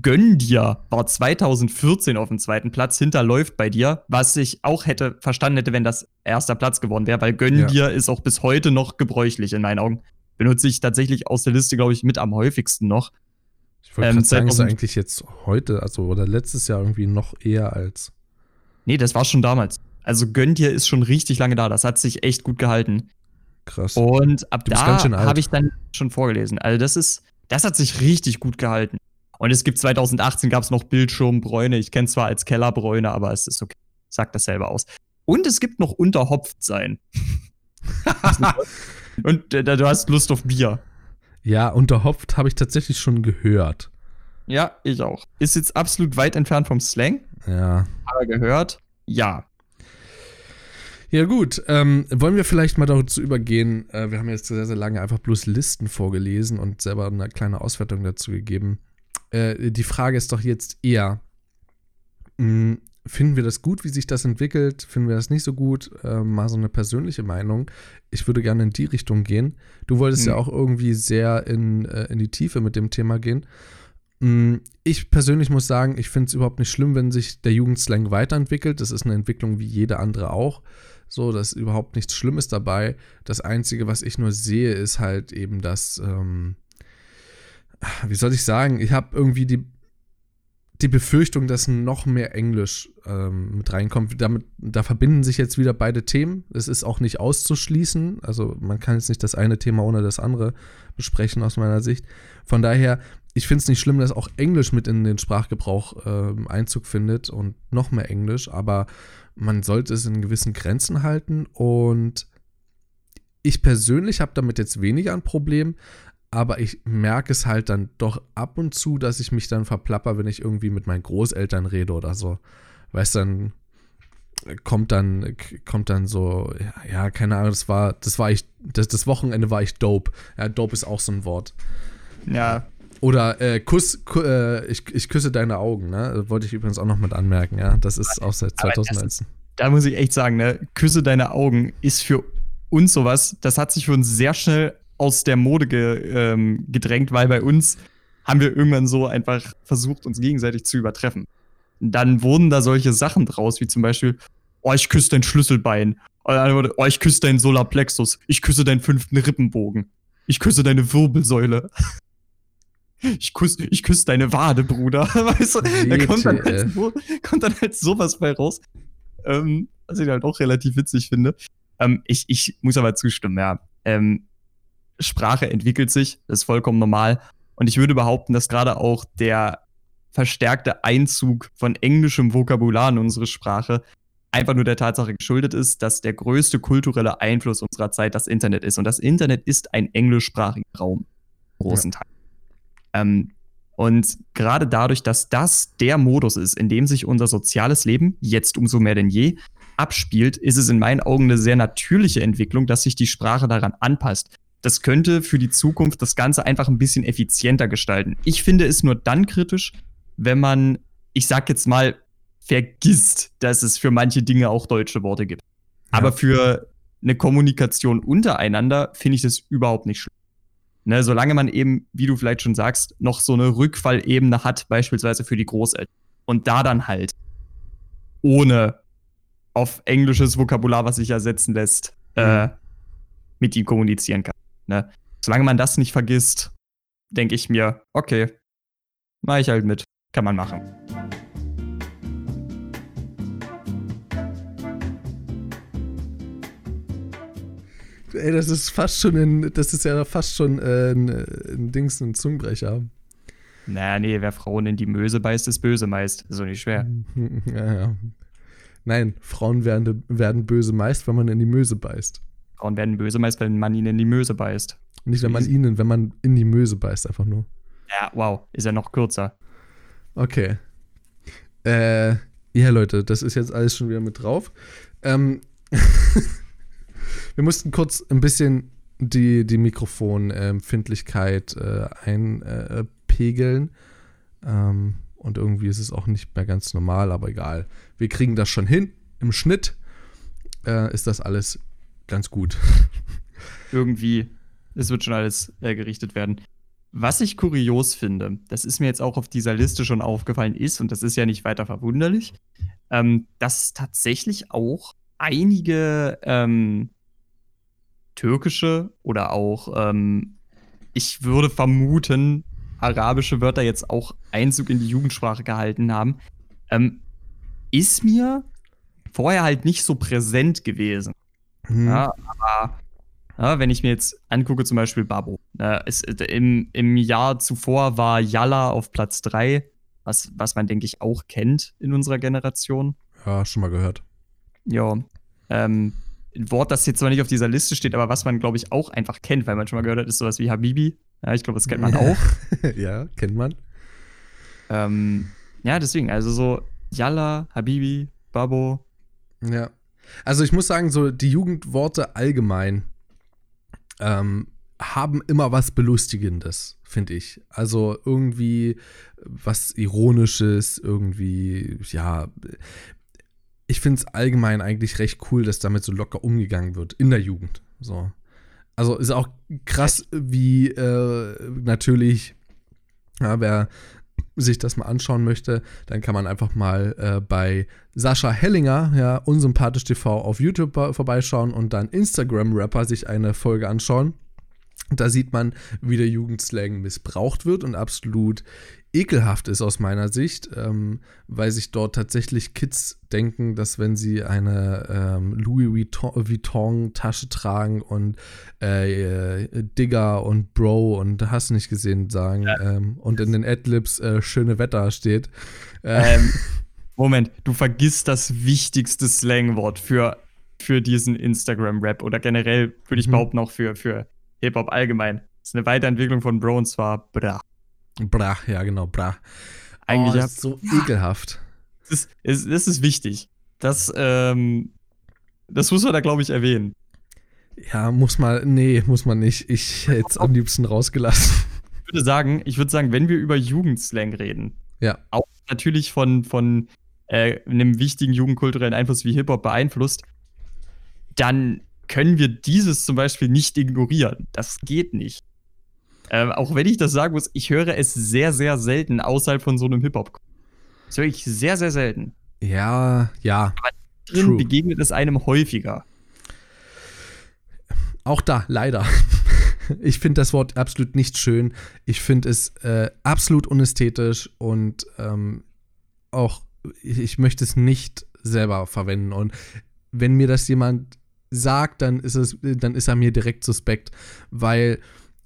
Gönn dir war 2014 auf dem zweiten Platz, hinterläuft bei dir, was ich auch hätte verstanden hätte, wenn das erster Platz geworden wäre, weil Gönn Ja. dir ist auch bis heute noch gebräuchlich in meinen Augen. Benutze ich tatsächlich aus der Liste, glaube ich, mit am häufigsten noch. Ich wollte Ähm, gerade sagen, ist 2000 eigentlich jetzt heute, also oder letztes Jahr irgendwie noch eher als. Nee, das war schon damals. Also Gönn dir ist schon richtig lange da. Das hat sich echt gut gehalten. Krass. Und ab da habe ich dann schon vorgelesen. Also das ist, das hat sich richtig gut gehalten. Und es gibt 2018 gab es noch Bildschirmbräune. Ich kenne zwar als Kellerbräune, aber es ist okay. Sagt das selber aus. Und es gibt noch unterhopft sein. [LAUGHS] Und äh, du hast Lust auf Bier. Ja, unterhopft habe ich tatsächlich schon gehört. Ja, ich auch. Ist jetzt absolut weit entfernt vom Slang, Ja. aber gehört, ja. Ja, gut. Ähm, wollen wir vielleicht mal dazu übergehen? Äh, wir haben jetzt sehr, sehr lange einfach bloß Listen vorgelesen und selber eine kleine Auswertung dazu gegeben. Äh, die Frage ist doch jetzt eher: mh, Finden wir das gut, wie sich das entwickelt? Finden wir das nicht so gut? Äh, mal so eine persönliche Meinung. Ich würde gerne in die Richtung gehen. Du wolltest Hm. ja auch irgendwie sehr in, äh, in die Tiefe mit dem Thema gehen. Mm, Ich persönlich muss sagen, ich finde es überhaupt nicht schlimm, wenn sich der Jugendslang weiterentwickelt. Das ist eine Entwicklung wie jede andere auch. So, da ist überhaupt nichts Schlimmes dabei. Das Einzige, was ich nur sehe, ist halt eben das, ähm, wie soll ich sagen, ich habe irgendwie die, die Befürchtung, dass noch mehr Englisch ähm, mit reinkommt. Damit, da verbinden sich jetzt wieder beide Themen. Es ist auch nicht auszuschließen. Also man kann jetzt nicht das eine Thema ohne das andere besprechen aus meiner Sicht. Von daher, ich finde es nicht schlimm, dass auch Englisch mit in den Sprachgebrauch ähm, Einzug findet und noch mehr Englisch, aber man sollte es in gewissen Grenzen halten und ich persönlich habe damit jetzt weniger ein Problem, aber ich merke es halt dann doch ab und zu, dass ich mich dann verplapper, wenn ich irgendwie mit meinen Großeltern rede oder so. Weißt dann kommt dann kommt dann so ja, keine Ahnung, das war das war ich das, das Wochenende war ich dope. Ja, dope ist auch so ein Wort. Ja, Oder äh, Kuss, ku, äh, ich, ich küsse deine Augen, ne? Wollte ich übrigens auch noch mit anmerken, ja. Das ist auch seit Aber das 2019. da muss ich echt sagen, ne, Küsse deine Augen ist für uns sowas, das hat sich für uns sehr schnell aus der Mode ge, ähm, gedrängt, weil bei uns haben wir irgendwann so einfach versucht, uns gegenseitig zu übertreffen. Dann wurden da solche Sachen draus, wie zum Beispiel, oh, ich küsse dein Schlüsselbein. Oh, ich küsse deinen Solarplexus. Ich küsse deinen fünften Rippenbogen. Ich küsse deine Wirbelsäule. [LAUGHS] Ich küsse, ich küsse deine Wade, Bruder. [LAUGHS] Weißt du, da kommt dann, halt so, kommt dann halt sowas bei raus. Ähm, was ich halt auch relativ witzig finde. Ähm, ich, ich muss aber zustimmen, ja. Ähm, Sprache entwickelt sich, das ist vollkommen normal. Und ich würde behaupten, dass gerade auch der verstärkte Einzug von englischem Vokabular in unsere Sprache einfach nur der Tatsache geschuldet ist, dass der größte kulturelle Einfluss unserer Zeit das Internet ist. Und das Internet ist ein englischsprachiger Raum. im Großen Teil. Ähm, und gerade dadurch, dass das der Modus ist, in dem sich unser soziales Leben jetzt umso mehr denn je abspielt, ist es in meinen Augen eine sehr natürliche Entwicklung, dass sich die Sprache daran anpasst. Das könnte für die Zukunft das Ganze einfach ein bisschen effizienter gestalten. Ich finde es nur dann kritisch, wenn man, ich sag jetzt mal, vergisst, dass es für manche Dinge auch deutsche Worte gibt. Ja. Aber für eine Kommunikation untereinander finde ich das überhaupt nicht schlimm. Ne, solange man eben, wie du vielleicht schon sagst, noch so eine Rückfallebene hat, beispielsweise für die Großeltern. Und da dann halt ohne auf englisches Vokabular, was sich ersetzen lässt, äh, mit ihm kommunizieren kann. Ne? Solange man das nicht vergisst, denke ich mir, okay, mache ich halt mit. Kann man machen. Ey, das ist fast schon ein, das ist ja fast schon äh, ein, ein Dings, ein Zungenbrecher. Naja, nee, wer Frauen in die Möse beißt, ist böse meist. Ist so nicht schwer. [LAUGHS] Ja, ja. Nein, Frauen werden, werden böse meist, wenn man in die Möse beißt. Frauen werden böse meist, wenn man ihnen in die Möse beißt. Nicht, wenn man ihnen, wenn man in die Möse beißt, einfach nur. Ja, wow, ist ja noch kürzer. Okay. Äh, ja, Leute, das ist jetzt alles schon wieder mit drauf. Ähm, [LAUGHS] wir mussten kurz ein bisschen die, die Mikrofonempfindlichkeit äh, einpegeln. ähm, und irgendwie ist es auch nicht mehr ganz normal, aber egal. Wir kriegen das schon hin. Im Schnitt äh, ist das alles ganz gut. [LAUGHS] Irgendwie, es wird schon alles äh, gerichtet werden. Was ich kurios finde, das ist mir jetzt auch auf dieser Liste schon aufgefallen ist, und das ist ja nicht weiter verwunderlich, ähm, dass tatsächlich auch einige ähm, türkische oder auch, ähm, ich würde vermuten, arabische Wörter jetzt auch Einzug in die Jugendsprache gehalten haben, ähm, ist mir vorher halt nicht so präsent gewesen. Hm. Ja, aber ja, wenn ich mir jetzt angucke, zum Beispiel Babo. Äh, es, im, Im Jahr zuvor war Yalla auf Platz 3, was, was man, denke ich, auch kennt in unserer Generation. Ja, schon mal gehört. Ja. Ähm, ein Wort, das jetzt zwar nicht auf dieser Liste steht, aber was man, glaube ich, auch einfach kennt, weil man schon mal gehört hat, ist sowas wie Habibi. Ja, ich glaube, das kennt man auch. [LAUGHS] ja, kennt man. Ähm, ja, deswegen, also so Yalla, Habibi, Babo. Ja. Also ich muss sagen, so die Jugendworte allgemein ähm, haben immer was Belustigendes, finde ich. Also irgendwie was Ironisches, irgendwie, ja. Ich finde es allgemein eigentlich recht cool, dass damit so locker umgegangen wird in der Jugend. So. Also ist auch krass, wie äh, natürlich, ja, wer sich das mal anschauen möchte, dann kann man einfach mal äh, bei Sascha Hellinger, ja, unsympathisch TV auf YouTube vorbeischauen und dann Instagram-Rapper sich eine Folge anschauen. Da sieht man, wie der Jugendslang missbraucht wird und absolut ekelhaft ist aus meiner Sicht, ähm, weil sich dort tatsächlich Kids denken, dass wenn sie eine ähm, Louis Vuitton-Tasche tragen und äh, äh, Digger und Bro und hast nicht gesehen sagen ja. ähm, und in den Adlibs äh, schöne Wetter steht. Äh, [LAUGHS] Moment, du vergisst das wichtigste Slangwort für, für diesen Instagram-Rap oder generell würde ich mhm. behaupten auch für, für Hip-Hop allgemein. Das ist eine Weiterentwicklung von Bro und zwar Bra. Bra, ja genau, Bra. Eigentlich oh, das ist so ekelhaft. Das ist, das ist wichtig. Das, ähm, das muss man da, glaube ich, erwähnen. Ja, muss man, nee, muss man nicht. Ich hätte es am liebsten rausgelassen. Ich würde sagen, ich würde sagen, wenn wir über Jugendslang reden, ja. auch natürlich von, von äh, einem wichtigen jugendkulturellen Einfluss wie Hip-Hop beeinflusst, dann können wir dieses zum Beispiel nicht ignorieren. Das geht nicht. Ähm, auch wenn ich das sagen muss, ich höre es sehr, sehr selten außerhalb von so einem Hip-Hop. Das höre ich sehr, sehr selten. Ja, ja. Aber drin True. begegnet es einem häufiger. Auch da, leider. [LAUGHS] Ich finde das Wort absolut nicht schön. Ich finde es äh, absolut unästhetisch und ähm, auch, ich, ich möchte es nicht selber verwenden. Und wenn mir das jemand sagt, dann ist es, dann ist er mir direkt suspekt, weil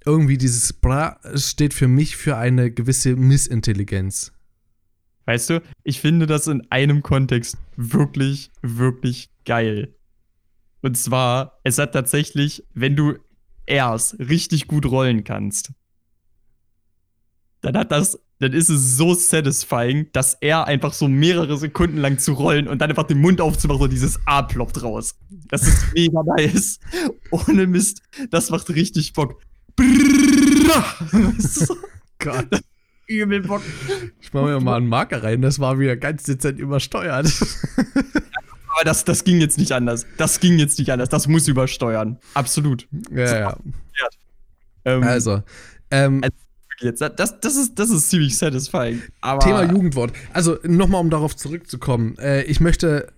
irgendwie dieses Bra steht für mich für eine gewisse Missintelligenz. Weißt du, ich finde das in einem Kontext wirklich, wirklich geil. Und zwar, es hat tatsächlich, wenn du erst richtig gut rollen kannst, dann hat das, dann ist es so satisfying, dass er einfach so mehrere Sekunden lang zu rollen und dann einfach den Mund aufzumachen und dieses A ploppt raus. Das ist mega nice. Ohne Mist, das macht richtig Bock. [LAUGHS] Gott. Übel Bock. Ich mache mir mal einen Marker rein, das war wieder ganz dezent übersteuert. [LAUGHS] Aber das, das ging jetzt nicht anders. Das ging jetzt nicht anders. Das muss übersteuern. Absolut. Ja, ja. Ähm, also, ähm, jetzt. Das, das, ist, das ist ziemlich satisfying. Thema Jugendwort. Also nochmal, um darauf zurückzukommen. Äh, ich möchte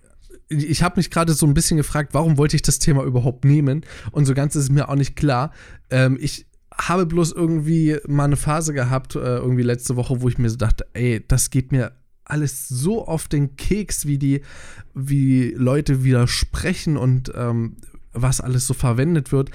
ich habe mich gerade so ein bisschen gefragt, warum wollte ich das Thema überhaupt nehmen? Und so ganz ist es mir auch nicht klar. Ähm, ich habe bloß irgendwie mal eine Phase gehabt, äh, irgendwie letzte Woche, wo ich mir so dachte, ey, das geht mir alles so auf den Keks, wie die, wie Leute widersprechen und ähm, was alles so verwendet wird.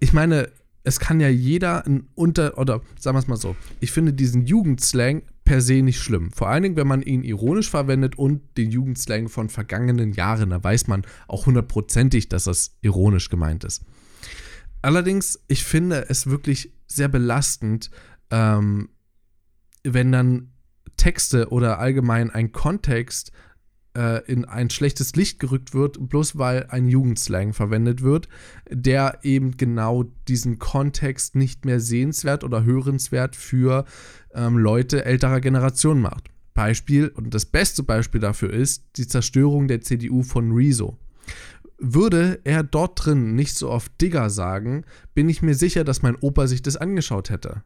Ich meine, es kann ja jeder ein Unter- oder sagen wir es mal so, ich finde diesen Jugendslang per se nicht schlimm. Vor allen Dingen, wenn man ihn ironisch verwendet und den Jugendslang von vergangenen Jahren, da weiß man auch hundertprozentig, dass das ironisch gemeint ist. Allerdings, ich finde es wirklich sehr belastend, ähm, wenn dann Texte oder allgemein ein Kontext äh, in ein schlechtes Licht gerückt wird, bloß weil ein Jugendslang verwendet wird, der eben genau diesen Kontext nicht mehr sehenswert oder hörenswert für ähm, Leute älterer Generation macht. Beispiel, und das beste Beispiel dafür ist die Zerstörung der CDU von Rezo. Würde er dort drin nicht so oft Digger sagen, bin ich mir sicher, dass mein Opa sich das angeschaut hätte.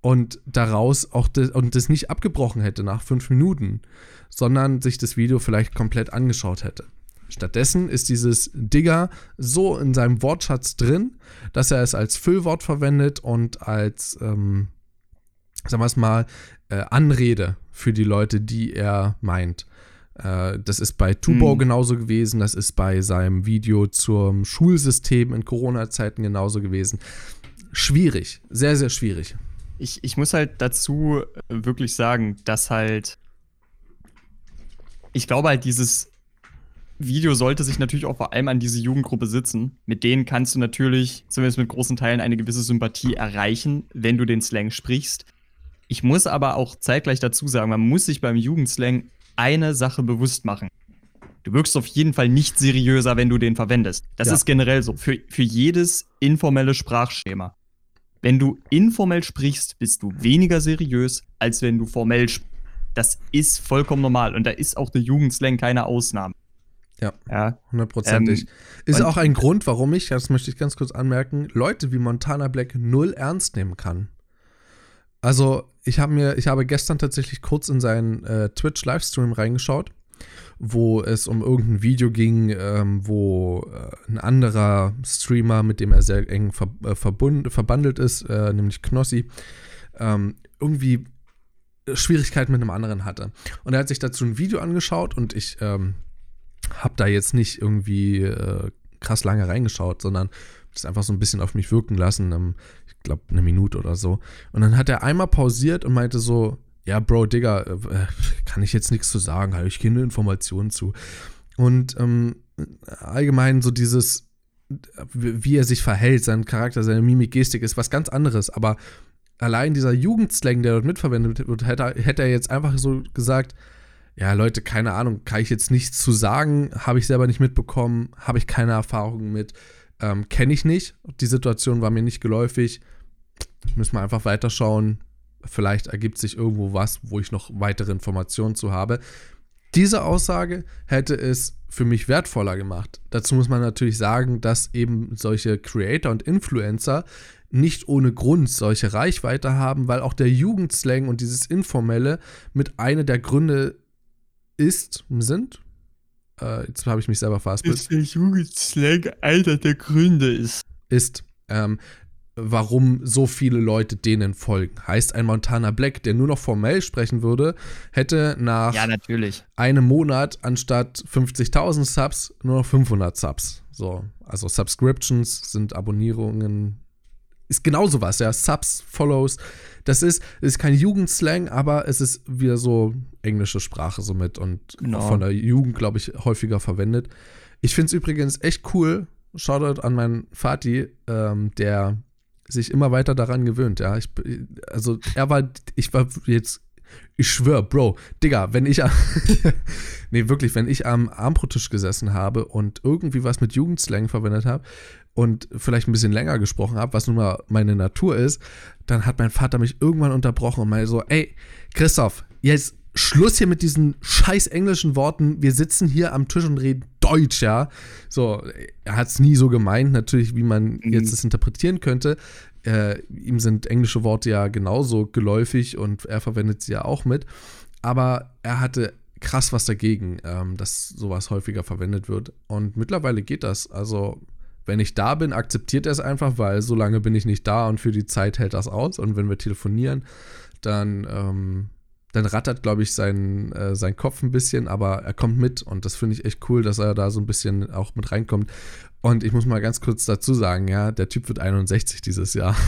Und daraus auch das, und das nicht abgebrochen hätte nach fünf Minuten, sondern sich das Video vielleicht komplett angeschaut hätte. Stattdessen ist dieses Digger so in seinem Wortschatz drin, dass er es als Füllwort verwendet und als, ähm, sagen wir es mal, äh, Anrede für die Leute, die er meint. Äh, das ist bei Tubo hm. genauso gewesen, das ist bei seinem Video zum Schulsystem in Corona-Zeiten genauso gewesen. Schwierig, sehr, sehr schwierig. Ich, ich muss halt dazu äh, wirklich sagen, dass halt. Ich glaube halt, dieses Video sollte sich natürlich auch vor allem an diese Jugendgruppe sitzen. Mit denen kannst du natürlich, zumindest mit großen Teilen, eine gewisse Sympathie erreichen, wenn du den Slang sprichst. Ich muss aber auch zeitgleich dazu sagen, man muss sich beim Jugendslang eine Sache bewusst machen. Du wirkst auf jeden Fall nicht seriöser, wenn du den verwendest. Das ja. ist generell so. Für, für jedes informelle Sprachschema. Wenn du informell sprichst, bist du weniger seriös, als wenn du formell sprichst. Das ist vollkommen normal. Und da ist auch der Jugendslang keine Ausnahme. Ja, ja. hundertprozentig. Ähm, ist auch ein Grund, warum ich, das möchte ich ganz kurz anmerken, Leute wie Montana Black null ernst nehmen kann. Also, ich habe mir, ich habe gestern tatsächlich kurz in seinen äh, Twitch-Livestream reingeschaut, wo es um irgendein Video ging, ähm, wo äh, ein anderer Streamer, mit dem er sehr eng ver äh, verbund, verbandelt ist, äh, nämlich Knossi, ähm, irgendwie Schwierigkeiten mit einem anderen hatte. Und er hat sich dazu ein Video angeschaut und ich ähm, habe da jetzt nicht irgendwie äh, krass lange reingeschaut, sondern das einfach so ein bisschen auf mich wirken lassen. Ähm, glaube, eine Minute oder so. Und dann hat er einmal pausiert und meinte so, ja, Bro, Digga, äh, kann ich jetzt nichts zu sagen, habe ich keine Informationen zu. Und ähm, allgemein so dieses, wie er sich verhält, sein Charakter, seine Mimik, Gestik ist was ganz anderes. Aber allein dieser Jugendslang, der dort mitverwendet wird, hätte, hätte er jetzt einfach so gesagt, ja, Leute, keine Ahnung, kann ich jetzt nichts zu sagen, habe ich selber nicht mitbekommen, habe ich keine Erfahrung mit, ähm, kenne ich nicht. Die Situation war mir nicht geläufig. Müssen wir einfach weiterschauen. Vielleicht ergibt sich irgendwo was, wo ich noch weitere Informationen zu habe. Diese Aussage hätte es für mich wertvoller gemacht. Dazu muss man natürlich sagen, dass eben solche Creator und Influencer nicht ohne Grund solche Reichweite haben, weil auch der Jugendslang und dieses Informelle mit einer der Gründe ist, sind. Äh, jetzt habe ich mich selber verhaspelt. Dass der Jugendslang einer der Gründe ist. Ist. Ähm, warum so viele Leute denen folgen. Heißt, ein Montana Black, der nur noch formell sprechen würde, hätte nach ja, einem Monat anstatt 50.000 Subs nur noch 500 Subs. So, also Subscriptions sind Abonnierungen. Ist genau sowas, ja. Subs, Follows. Das ist, ist kein Jugendslang, aber es ist wieder so englische Sprache somit und genau. von der Jugend, glaube ich, häufiger verwendet. Ich finde es übrigens echt cool. Shoutout an meinen Vati, ähm, der sich immer weiter daran gewöhnt, ja. Ich, also er war, ich war jetzt, ich schwör, Bro, Digga, wenn ich, [LAUGHS] nee, wirklich, wenn ich am Armbrotisch gesessen habe und irgendwie was mit Jugendslang verwendet habe und vielleicht ein bisschen länger gesprochen habe, was nun mal meine Natur ist, dann hat mein Vater mich irgendwann unterbrochen und mal so, ey, Christoph, jetzt Schluss hier mit diesen scheiß englischen Worten. Wir sitzen hier am Tisch und reden Deutsch, ja. So, er hat es nie so gemeint, natürlich, wie man mhm. jetzt das interpretieren könnte. Äh, ihm sind englische Worte ja genauso geläufig und er verwendet sie ja auch mit. Aber er hatte krass was dagegen, ähm, dass sowas häufiger verwendet wird. Und mittlerweile geht das. Also, wenn ich da bin, akzeptiert er es einfach, weil so lange bin ich nicht da und für die Zeit hält das aus. Und wenn wir telefonieren, dann, ähm, dann rattert, glaube ich, sein, äh, sein Kopf ein bisschen, aber er kommt mit und das finde ich echt cool, dass er da so ein bisschen auch mit reinkommt. Und ich muss mal ganz kurz dazu sagen, ja, der Typ wird 61 dieses Jahr. [LAUGHS]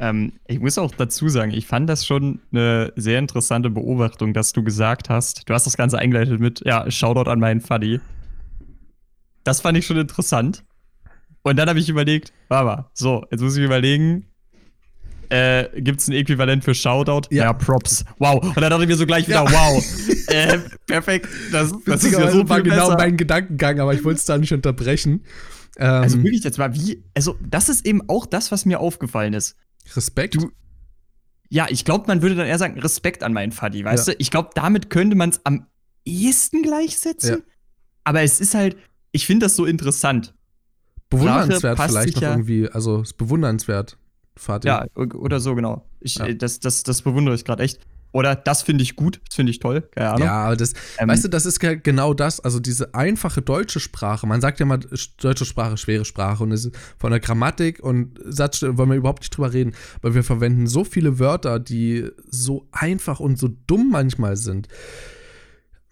Ähm, ich muss auch dazu sagen, ich fand das schon eine sehr interessante Beobachtung, dass du gesagt hast, du hast das Ganze eingeleitet mit, ja, Shoutout an meinen Fuddy. Das fand ich schon interessant. Und dann habe ich überlegt, warte so, jetzt muss ich überlegen, äh, gibt es ein Äquivalent für Shoutout? Ja. ja. Props. Wow. Und dann dachte ich mir so gleich wieder, Ja. wow. [LAUGHS] äh, perfekt. Das, das ist ja so war genau besser. mein Gedankengang, aber ich wollte es da nicht unterbrechen. Ähm, Also wirklich jetzt mal, wie, also das ist eben auch das, was mir aufgefallen ist. Respekt. Du- Ja, ich glaube, man würde dann eher sagen, Respekt an meinen Faddy, weißt Ja. du? Ich glaube, damit könnte man es am ehesten gleichsetzen. Aber es ist halt, ich finde das so interessant. bewundernswert Sprache vielleicht noch ja- irgendwie. Also, es ist bewundernswert. Fatih. Ja, oder so, genau. Ich, Ja. das, das, das bewundere ich gerade echt. Oder das finde ich gut, das finde ich toll, keine Ahnung. Ja, aber das, Ähm, weißt du, das ist ge- genau das, also diese einfache deutsche Sprache. Man sagt ja mal, sch- deutsche Sprache, schwere Sprache und es ist von der Grammatik und Satzstellung wollen wir überhaupt nicht drüber reden, weil wir verwenden so viele Wörter, die so einfach und so dumm manchmal sind.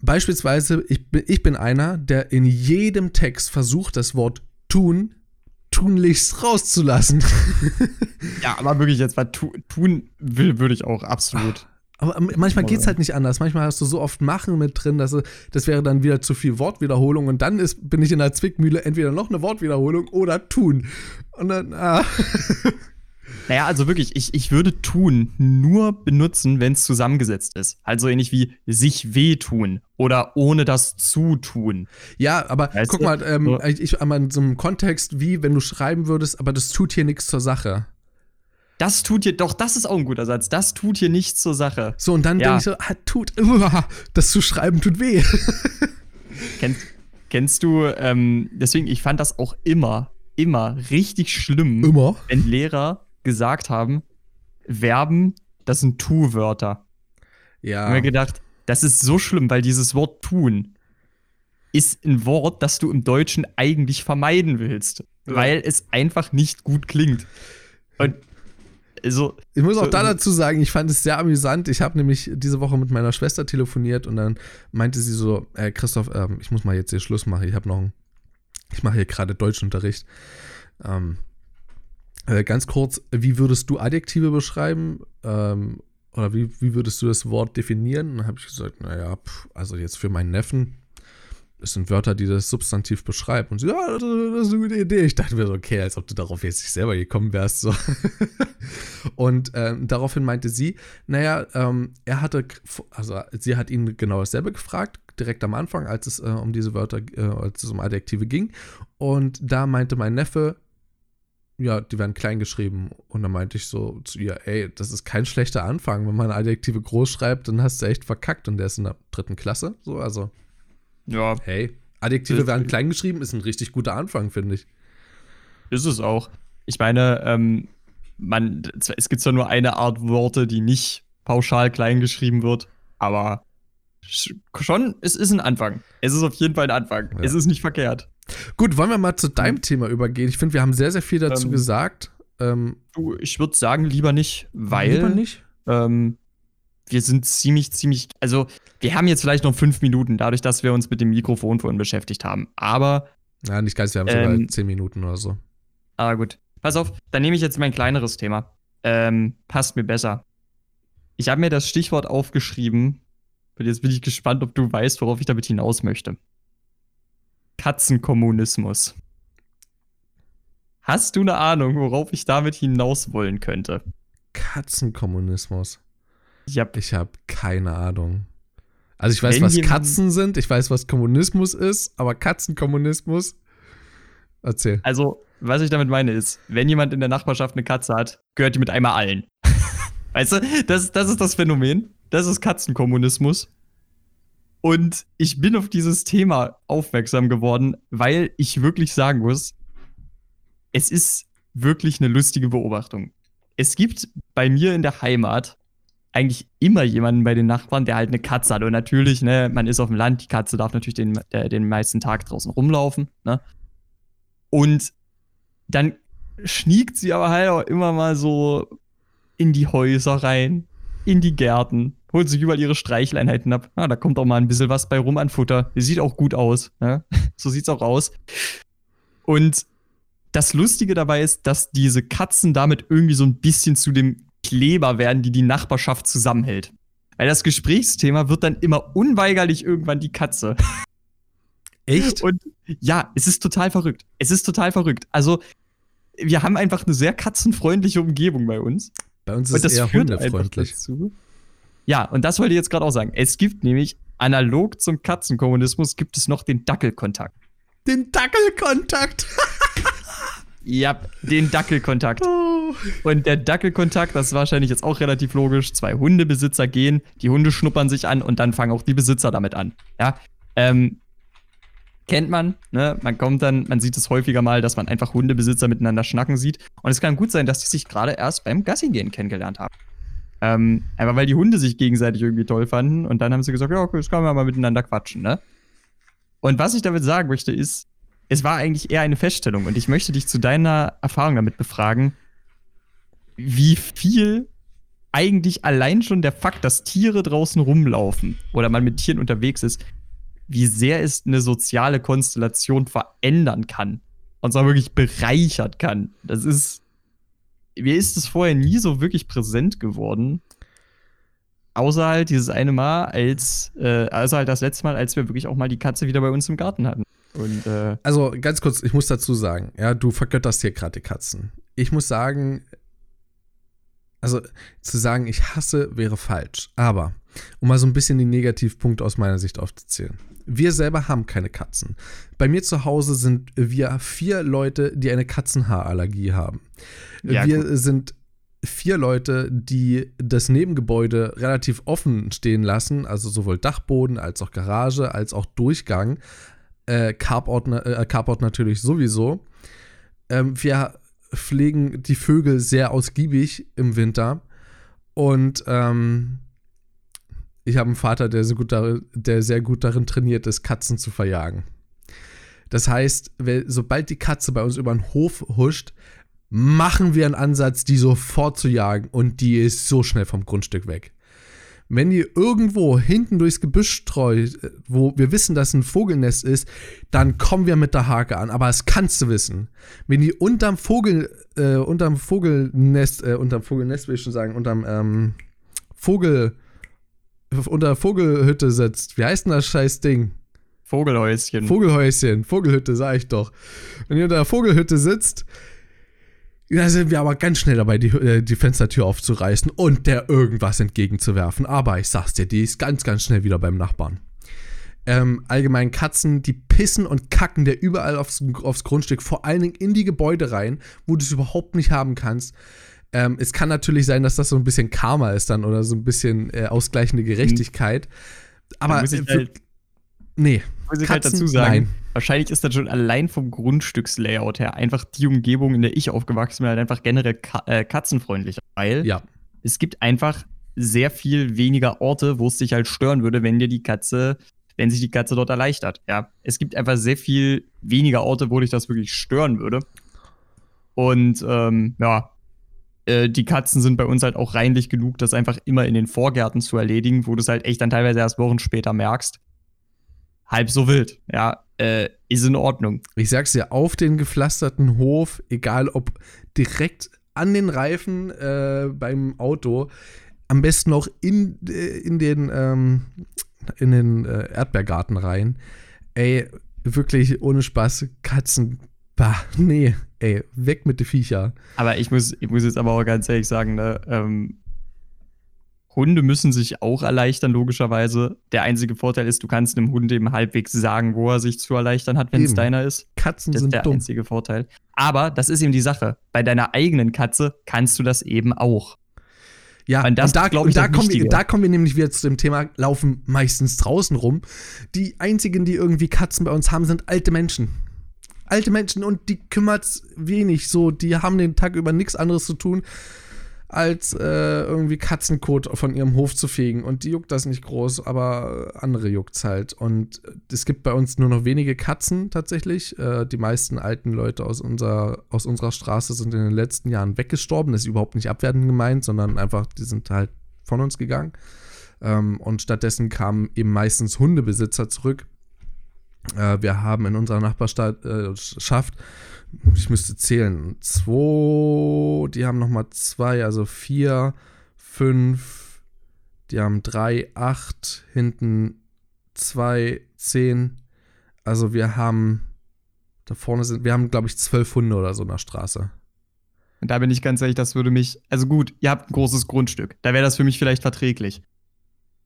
Beispielsweise, ich bin, ich bin einer, der in jedem Text versucht, das Wort tun tunlichst rauszulassen. [LAUGHS] Ja, aber wirklich jetzt, was tu, tun will, würde ich auch absolut. Aber manchmal geht es halt nicht anders. Manchmal hast du so oft Machen mit drin, dass das wäre dann wieder zu viel Wortwiederholung und dann ist, bin ich in der Zwickmühle entweder noch eine Wortwiederholung oder tun. Und dann, ah. [LAUGHS] Naja, also wirklich, ich, ich würde tun nur benutzen, wenn es zusammengesetzt ist. Also ähnlich wie sich wehtun oder ohne das Zutun. Ja, aber Weißt guck du? mal, ähm, So. ich, ich einmal in so einem Kontext, wie wenn du schreiben würdest, aber das tut hier nichts zur Sache. Das tut hier, doch, das ist auch ein guter Satz. Das tut hier nichts zur Sache. So, und dann Ja. denke ich so, ah, tut, uah, das zu schreiben tut weh. [LAUGHS] Kennst, kennst du, ähm, deswegen, ich fand das auch immer, immer richtig schlimm, Immer. wenn Lehrer gesagt haben, Verben, das sind Tu-Wörter. Ich Ja. habe mir gedacht, das ist so schlimm, weil dieses Wort tun ist ein Wort, das du im Deutschen eigentlich vermeiden willst, Ja. weil es einfach nicht gut klingt. Und also, Ich muss auch So, da so- dazu sagen, ich fand es sehr amüsant. Ich habe nämlich diese Woche mit meiner Schwester telefoniert und dann meinte sie so, äh, Christoph, ähm, ich muss mal jetzt hier Schluss machen. Ich habe noch, ein, ich mache hier gerade Deutschunterricht. Ähm, äh, ganz kurz, wie würdest du Adjektive beschreiben? Ähm, oder wie, wie würdest du das Wort definieren? Dann habe ich gesagt, naja, pff, also jetzt für meinen Neffen, es sind Wörter, die das Substantiv beschreiben. Und sie, ja, das, das ist eine gute Idee. Ich dachte mir so, okay, als ob du darauf jetzt nicht selber gekommen wärst. So. [LAUGHS] Und ähm, daraufhin meinte sie, naja, ähm, er hatte, also sie hat ihn genau dasselbe gefragt, direkt am Anfang, als es äh, um diese Wörter, äh, als es um Adjektive ging. Und da meinte mein Neffe, ja, die werden klein geschrieben. Und dann meinte ich so zu ihr, ey, das ist kein schlechter Anfang. Wenn man Adjektive groß schreibt, dann hast du echt verkackt. Und der ist in der dritten Klasse. So, also, ja, hey, Adjektive werden klein geschrieben, ist ein richtig guter Anfang, finde ich. ist es auch. Ich meine, ähm, man, es gibt zwar nur eine Art Worte, die nicht pauschal klein geschrieben wird, aber sch- schon, es ist ein Anfang. Es ist auf jeden Fall ein Anfang. Ja. Es ist nicht verkehrt. Gut, wollen wir mal zu deinem Thema übergehen? Ich finde, wir haben sehr, sehr viel dazu Ähm, gesagt. Ähm, Du, ich würde sagen, lieber nicht, weil lieber nicht. Ähm, wir sind ziemlich, ziemlich, also wir haben jetzt vielleicht noch fünf Minuten, dadurch, dass wir uns mit dem Mikrofon vorhin beschäftigt haben. Aber, Ja, nicht ganz, wir haben Ähm, sogar zehn Minuten oder so. ah gut, pass auf, dann nehme ich jetzt mein kleineres Thema. Ähm, passt mir besser. Ich habe mir das Stichwort aufgeschrieben und jetzt bin ich gespannt, ob du weißt, worauf ich damit hinaus möchte. Katzenkommunismus. Hast du eine Ahnung, worauf ich damit hinaus wollen könnte? Katzenkommunismus. Ich habe Ich habe keine Ahnung. Also ich weiß, Wenn was Katzen sind, ich weiß, was Kommunismus ist, aber Katzenkommunismus. Erzähl. Also, was ich damit meine ist, wenn jemand in der Nachbarschaft eine Katze hat, gehört die mit einmal allen. [LAUGHS] weißt du, das, das ist das Phänomen. Das ist Katzenkommunismus. Und ich bin auf dieses Thema aufmerksam geworden, weil ich wirklich sagen muss, es ist wirklich eine lustige Beobachtung. Es gibt bei mir in der Heimat eigentlich immer jemanden bei den Nachbarn, der halt eine Katze hat. Und natürlich, ne, man ist auf dem Land, die Katze darf natürlich den, der, den meisten Tag draußen rumlaufen, ne? Und dann schniegt sie aber halt auch immer mal so in die Häuser rein, in die Gärten, holt sich überall ihre Streichleinheiten ab. Ah, da kommt auch mal ein bisschen was bei rum an Futter. Sieht auch gut aus. Ne? [LAUGHS] So sieht's auch aus. Und das Lustige dabei ist, dass diese Katzen damit irgendwie so ein bisschen zu dem Kleber werden, die die Nachbarschaft zusammenhält. Weil das Gesprächsthema wird dann immer unweigerlich irgendwann die Katze. [LAUGHS] Echt? Und ja, es ist total verrückt. Es ist total verrückt. Also, wir haben einfach eine sehr katzenfreundliche Umgebung bei uns. Bei uns ist es eher hundefreundlich. Ja, und das wollte ich jetzt gerade auch sagen. Es gibt nämlich analog zum Katzenkommunismus gibt es noch den Dackelkontakt. Den Dackelkontakt. ja, den Dackelkontakt. Oh. Und der Dackelkontakt, das ist wahrscheinlich jetzt auch relativ logisch. Zwei Hundebesitzer gehen, die Hunde schnuppern sich an und dann fangen auch die Besitzer damit an. Ja, ähm, kennt man, ne? Man kommt dann, man sieht es häufiger mal, dass man einfach Hundebesitzer miteinander schnacken sieht. Und es kann gut sein, dass die sich gerade erst beim Gassi-Gehen kennengelernt haben. Ähm, einfach weil die Hunde sich gegenseitig irgendwie toll fanden und dann haben sie gesagt, ja, okay, jetzt können wir mal miteinander quatschen, ne? Und was ich damit sagen möchte, ist, es war eigentlich eher eine Feststellung und ich möchte dich zu deiner Erfahrung damit befragen, wie viel eigentlich allein schon der Fakt, dass Tiere draußen rumlaufen oder man mit Tieren unterwegs ist, wie sehr es eine soziale Konstellation verändern kann. Und zwar wirklich bereichert kann. Das ist. Mir ist es vorher nie so wirklich präsent geworden. Außer halt dieses eine Mal, als, äh, also halt das letzte Mal, als wir wirklich auch mal die Katze wieder bei uns im Garten hatten. Und, äh, also ganz kurz, ich muss dazu sagen, ja, du vergötterst hier gerade die Katzen. Ich muss sagen, also zu sagen, ich hasse, wäre falsch. Aber, um mal so ein bisschen die Negativpunkte aus meiner Sicht aufzuzählen. Wir selber haben keine Katzen. Bei mir zu Hause sind wir vier Leute, die eine Katzenhaarallergie haben. Ja, wir gut. sind vier Leute, die das Nebengebäude relativ offen stehen lassen, also sowohl Dachboden als auch Garage, als auch Durchgang. Äh, Carport, äh, Carport natürlich sowieso. Ähm, wir pflegen die Vögel sehr ausgiebig im Winter. Und ähm, ich habe einen Vater, der, so gut darin, der sehr gut darin trainiert ist, Katzen zu verjagen. Das heißt, sobald die Katze bei uns über den Hof huscht, machen wir einen Ansatz, die sofort zu jagen und die ist so schnell vom Grundstück weg. Wenn die irgendwo hinten durchs Gebüsch streut, wo wir wissen, dass ein Vogelnest ist, dann kommen wir mit der Hake an. Aber das kannst du wissen. Wenn die unterm Vogel, äh, unterm Vogelnest, äh, unterm Vogelnest will ich schon sagen, unterm ähm, Vogel, unter Vogelhütte sitzt. Wie heißt denn das scheiß Ding? Vogelhäuschen. Vogelhäuschen, Vogelhütte, sag ich doch. Wenn ihr unter der Vogelhütte sitzt, da sind wir aber ganz schnell dabei, die, äh, die Fenstertür aufzureißen und der irgendwas entgegenzuwerfen. Aber ich sag's dir, die ist ganz, ganz schnell wieder beim Nachbarn. Ähm, allgemein Katzen, die pissen und kacken der überall aufs, aufs Grundstück, vor allen Dingen in die Gebäude rein, wo du es überhaupt nicht haben kannst. Ähm, es kann natürlich sein, dass das so ein bisschen Karma ist dann oder so ein bisschen äh, ausgleichende Gerechtigkeit. Mhm. Aber muss ich halt, nee. Muss ich halt Katzen, halt dazu sagen, nein. wahrscheinlich ist das schon allein vom Grundstückslayout her einfach die Umgebung, in der ich aufgewachsen bin, halt einfach generell ka äh, katzenfreundlicher. Weil ja. es gibt einfach sehr viel weniger Orte, wo es dich halt stören würde, wenn dir die Katze, wenn sich die Katze dort erleichtert. Ja, es gibt einfach sehr viel weniger Orte, wo dich das wirklich stören würde. Und ähm, ja, äh, die Katzen sind bei uns halt auch reinlich genug, das einfach immer in den Vorgärten zu erledigen, wo du es halt echt dann teilweise erst Wochen später merkst. Halb so wild, ja, äh, ist in Ordnung. Ich sag's dir, auf den gepflasterten Hof, egal ob direkt an den Reifen äh, beim Auto, am besten auch in, äh, in den, ähm, in den äh, Erdbeergarten rein. Ey, wirklich ohne Spaß, Katzen Bah, nee, ey, weg mit den Viecher. Aber ich muss, ich muss jetzt aber auch ganz ehrlich sagen, ne, ähm, Hunde müssen sich auch erleichtern, logischerweise. Der einzige Vorteil ist, du kannst einem Hund eben halbwegs sagen, wo er sich zu erleichtern hat, wenn es deiner ist. Katzen das sind ist der dumm. einzige Vorteil. Aber das ist eben die Sache. Bei deiner eigenen Katze kannst du das eben auch. Ja, und, das, und da, ich, und da, kommen wir, da kommen wir nämlich wieder zu dem Thema, laufen meistens draußen rum. Die einzigen, die irgendwie Katzen bei uns haben, sind alte Menschen alte Menschen und die kümmert's wenig so, die haben den Tag über nichts anderes zu tun, als äh, irgendwie Katzenkot von ihrem Hof zu fegen. Und die juckt das nicht groß, aber andere juckt's halt. Und es gibt bei uns nur noch wenige Katzen tatsächlich. Äh, die meisten alten Leute aus, unser, aus unserer Straße sind in den letzten Jahren weggestorben. Das ist überhaupt nicht abwertend gemeint, sondern einfach, die sind halt von uns gegangen. Ähm, und stattdessen kamen eben meistens Hundebesitzer zurück. Äh, wir haben in unserer Nachbarschaft äh, ich müsste zählen, zwei, die haben nochmal zwei, also vier, fünf, die haben drei, acht, hinten zwei, zehn. Also wir haben, da vorne sind, wir haben, glaube ich, zwölf Hunde oder so in der Straße. Und da bin ich ganz ehrlich, das würde mich, also gut, ihr habt ein großes Grundstück, da wäre das für mich vielleicht verträglich.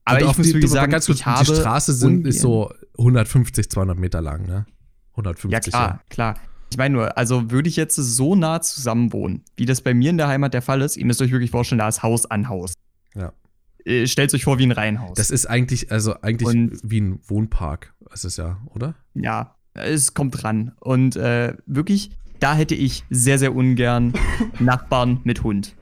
Aber ich muss die, wirklich sagen, ganz kurz, die Straße sind, ist so 150, 200 Meter lang, ne? 150. Ja, klar, ja. klar. Ich meine nur, also würde ich jetzt so nah zusammen wohnen, wie das bei mir in der Heimat der Fall ist, ihr müsst euch wirklich vorstellen, da ist Haus an Haus. Ja. Äh, stellt euch vor wie ein Reihenhaus. Das ist eigentlich, also eigentlich Und, wie ein Wohnpark, ist es ja, oder? Ja, es kommt dran. Und äh, wirklich, da hätte ich sehr, sehr ungern [LAUGHS] Nachbarn mit Hund.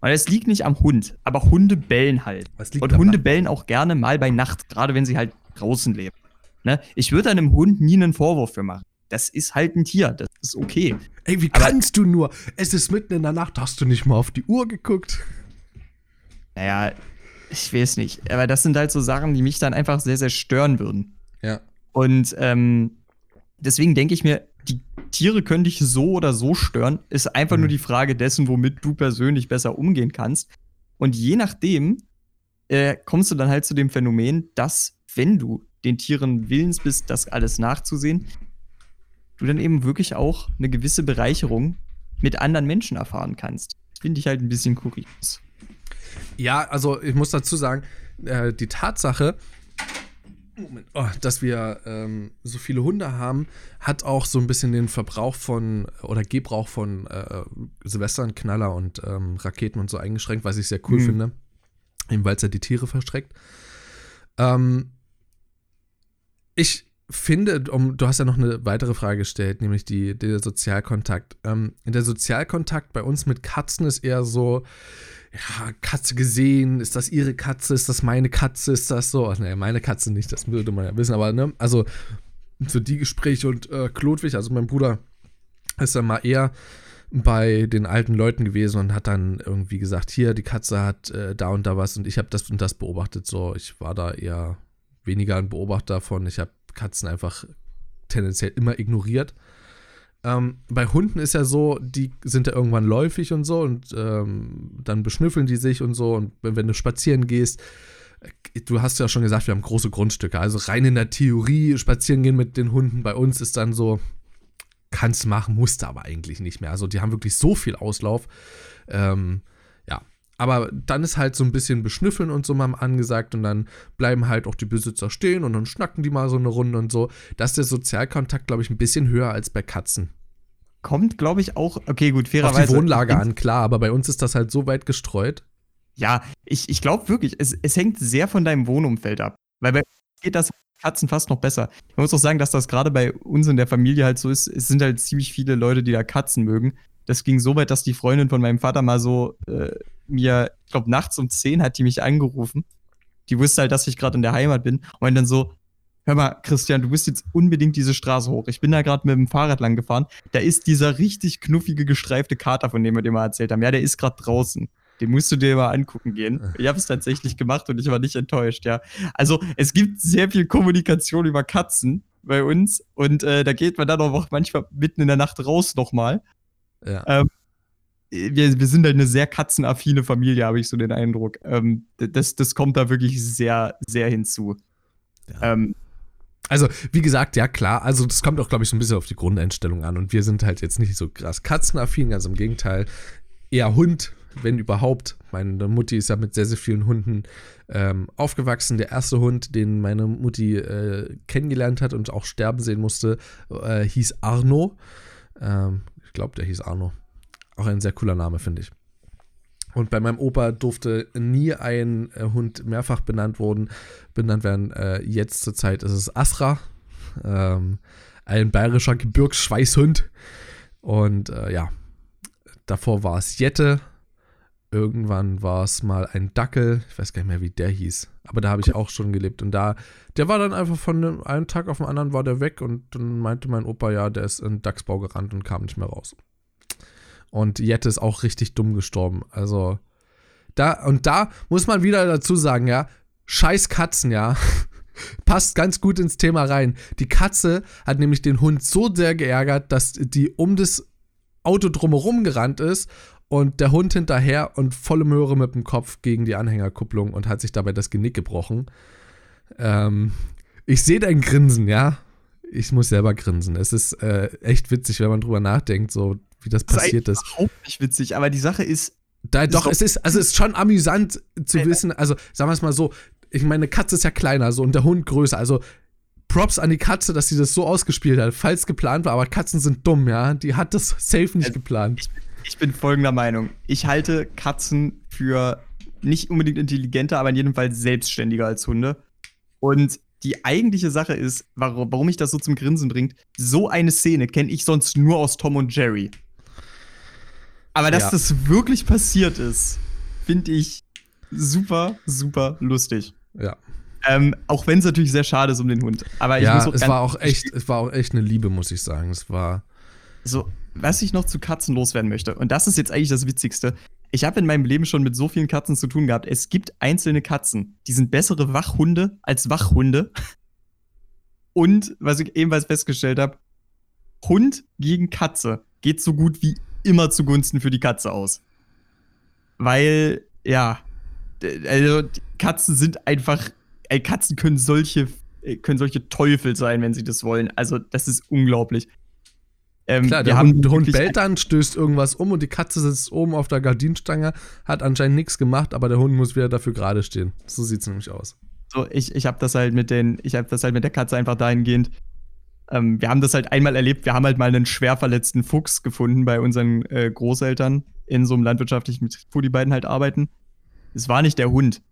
Und es liegt nicht am Hund, aber Hunde bellen halt. Und Hunde Nacht? bellen auch gerne mal bei Nacht, gerade wenn sie halt draußen leben. Ne? Ich würde einem Hund nie einen Vorwurf für machen das ist halt ein Tier, das ist okay. Ey, wie Aber, kannst du nur? Es ist mitten in der Nacht, hast du nicht mal auf die Uhr geguckt? Naja, ich weiß nicht. Aber das sind halt so Sachen, die mich dann einfach sehr, sehr stören würden. Ja. Und ähm, deswegen denke ich mir, die Tiere können dich so oder so stören. Ist einfach mhm. nur die Frage dessen, womit du persönlich besser umgehen kannst. Und je nachdem äh, kommst du dann halt zu dem Phänomen, dass, wenn du den Tieren willens bist, das alles nachzusehen, du dann eben wirklich auch eine gewisse Bereicherung mit anderen Menschen erfahren kannst. Finde ich halt ein bisschen kurios. Ja, also ich muss dazu sagen, äh, die Tatsache, oh, dass wir ähm, so viele Hunde haben, hat auch so ein bisschen den Verbrauch von oder Gebrauch von äh, Silvestern, Knaller und ähm, Raketen und so eingeschränkt, was ich sehr cool mhm. finde. Eben weil es ja die Tiere verstreckt. Ähm, ich finde, um, du hast ja noch eine weitere Frage gestellt, nämlich die, der Sozialkontakt. Ähm, der Sozialkontakt bei uns mit Katzen ist eher so, ja, Katze gesehen, ist das ihre Katze, ist das meine Katze, ist das so? Nee, meine Katze nicht, das würde man ja wissen, aber ne, also so die Gespräche und äh, Klodwig, also mein Bruder, ist dann mal eher bei den alten Leuten gewesen und hat dann irgendwie gesagt, hier, die Katze hat äh, da und da was und ich habe das und das beobachtet, so, ich war da eher weniger ein Beobachter von, ich habe Katzen einfach tendenziell immer ignoriert. Ähm, bei Hunden ist ja so, die sind ja irgendwann läufig und so und ähm, dann beschnüffeln die sich und so. Und wenn, du spazieren gehst, äh, du hast ja schon gesagt, wir haben große Grundstücke. Also rein in der Theorie, spazieren gehen mit den Hunden bei uns ist dann so, kannst machen, musst aber eigentlich nicht mehr. Also die haben wirklich so viel Auslauf. Ähm, aber dann ist halt so ein bisschen beschnüffeln und so mal angesagt und dann bleiben halt auch die Besitzer stehen und dann schnacken die mal so eine Runde und so. Da ist der Sozialkontakt, glaube ich, ein bisschen höher als bei Katzen. Kommt, glaube ich, auch, okay, gut, fairerweise. Auf die Wohnlage an, klar, aber bei uns ist das halt so weit gestreut. Ja, ich, ich glaube wirklich, es, es hängt sehr von deinem Wohnumfeld ab. Weil bei uns geht das Katzen fast noch besser. Ich muss auch sagen, dass das gerade bei uns in der Familie halt so ist. Es sind halt ziemlich viele Leute, die da Katzen mögen. Das ging so weit, dass die Freundin von meinem Vater mal so äh, mir, ich glaube, nachts um 10 hat die mich angerufen. Die wusste halt, dass ich gerade in der Heimat bin. Und dann so, hör mal, Christian, du musst jetzt unbedingt diese Straße hoch. Ich bin da gerade mit dem Fahrrad lang gefahren. Da ist dieser richtig knuffige, gestreifte Kater, von dem wir dir mal erzählt haben. Ja, der ist gerade draußen. Den musst du dir mal angucken gehen. [LAUGHS] Ich habe es tatsächlich gemacht und ich war nicht enttäuscht, ja. Also, es gibt sehr viel Kommunikation über Katzen bei uns und äh, da geht man dann auch manchmal mitten in der Nacht raus nochmal. Ja. Ähm, wir, wir sind halt eine sehr katzenaffine Familie, habe ich so den Eindruck. Ähm, das, das kommt da wirklich sehr, sehr hinzu. Ja. Ähm, also, wie gesagt, ja klar, also das kommt auch, glaube ich, so ein bisschen auf die Grundeinstellung an. Und wir sind halt jetzt nicht so krass katzenaffin, ganz im Gegenteil. Eher Hund, wenn überhaupt. Meine Mutti ist ja mit sehr, sehr vielen Hunden ähm, aufgewachsen. Der erste Hund, den meine Mutti äh, kennengelernt hat und auch sterben sehen musste, äh, hieß Arno. Ähm, ich glaube, der hieß Arno. Auch ein sehr cooler Name, finde ich. Und bei meinem Opa durfte nie ein äh, Hund mehrfach benannt worden, benannt werden. Äh, jetzt zur Zeit ist es Asra, ähm, ein bayerischer Gebirgsschweißhund. Und äh, ja, davor war es Jette. irgendwann war es mal ein Dackel, ich weiß gar nicht mehr, wie der hieß, aber da habe ich auch schon gelebt und da, der war dann einfach von einem Tag auf den anderen war der weg und dann meinte mein Opa, ja, der ist in Dachsbau gerannt und kam nicht mehr raus. Und Jette ist auch richtig dumm gestorben, also da, und da muss man wieder dazu sagen, ja, scheiß Katzen, ja, [LAUGHS] passt ganz gut ins Thema rein. Die Katze hat nämlich den Hund so sehr geärgert, dass die um das Auto drumherum gerannt ist und der Hund hinterher und volle Möhre mit dem Kopf gegen die Anhängerkupplung und hat sich dabei das Genick gebrochen. Ähm, ich sehe dein Grinsen, ja. Ich muss selber grinsen. Es ist äh, echt witzig, wenn man drüber nachdenkt, so wie das, das passiert ist. Überhaupt nicht witzig, aber die Sache ist. Da, doch, es ist, also es ist schon amüsant zu äh, wissen, also sagen wir es mal so, ich meine, eine Katze ist ja kleiner so und der Hund größer. Also Props an die Katze, dass sie das so ausgespielt hat, falls geplant war, aber Katzen sind dumm, ja. Die hat das [LAUGHS] safe nicht also, geplant. Ich, ich bin folgender Meinung. Ich halte Katzen für nicht unbedingt intelligenter, aber in jedem Fall selbstständiger als Hunde. Und die eigentliche Sache ist, warum mich das so zum Grinsen bringt, so eine Szene kenne ich sonst nur aus Tom und Jerry. Aber dass ja. das wirklich passiert ist, finde ich super, super lustig. Ja. Ähm, auch wenn es natürlich sehr schade ist um den Hund. Aber ich ja, muss auch es war auch echt, es war auch echt eine Liebe, muss ich sagen. Es war so, was ich noch zu Katzen loswerden möchte, und das ist jetzt eigentlich das Witzigste. Ich habe in meinem Leben schon mit so vielen Katzen zu tun gehabt. Es gibt einzelne Katzen, die sind bessere Wachhunde als Wachhunde. Und was ich ebenfalls festgestellt habe, Hund gegen Katze geht so gut wie immer zugunsten für die Katze aus. Weil, ja, also Katzen sind einfach, ey, Katzen können solche, können solche Teufel sein, wenn sie das wollen. Also, das ist unglaublich. Ähm, Klar, der Hund, Hund bellt dann, stößt irgendwas um und die Katze sitzt oben auf der Gardinenstange, hat anscheinend nichts gemacht, aber der Hund muss wieder dafür gerade stehen. So sieht es nämlich aus. So, ich, ich habe das halt mit den, ich habe das halt mit der Katze einfach dahingehend. Ähm, wir haben das halt einmal erlebt, wir haben halt mal einen schwer verletzten Fuchs gefunden bei unseren äh, Großeltern in so einem landwirtschaftlichen Betrieb, wo die beiden halt arbeiten. Es war nicht der Hund.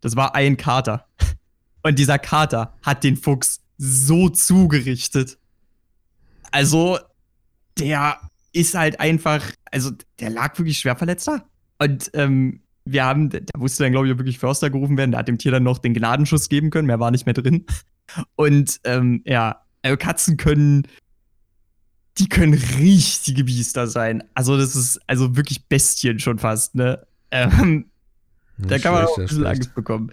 Das war ein Kater. [LAUGHS] Und dieser Kater hat den Fuchs so zugerichtet. Also, der ist halt einfach, also der lag wirklich schwer verletzt da. Und ähm, wir haben, da musste dann, glaube ich, wirklich Förster gerufen werden. Der hat dem Tier dann noch den Gnadenschuss geben können, mehr war nicht mehr drin. [LAUGHS] Und ähm, ja, also Katzen können, die können richtige Biester sein. Also, das ist also wirklich Bestien schon fast, ne? Ähm, da kann man auch ein bisschen Angst bekommen.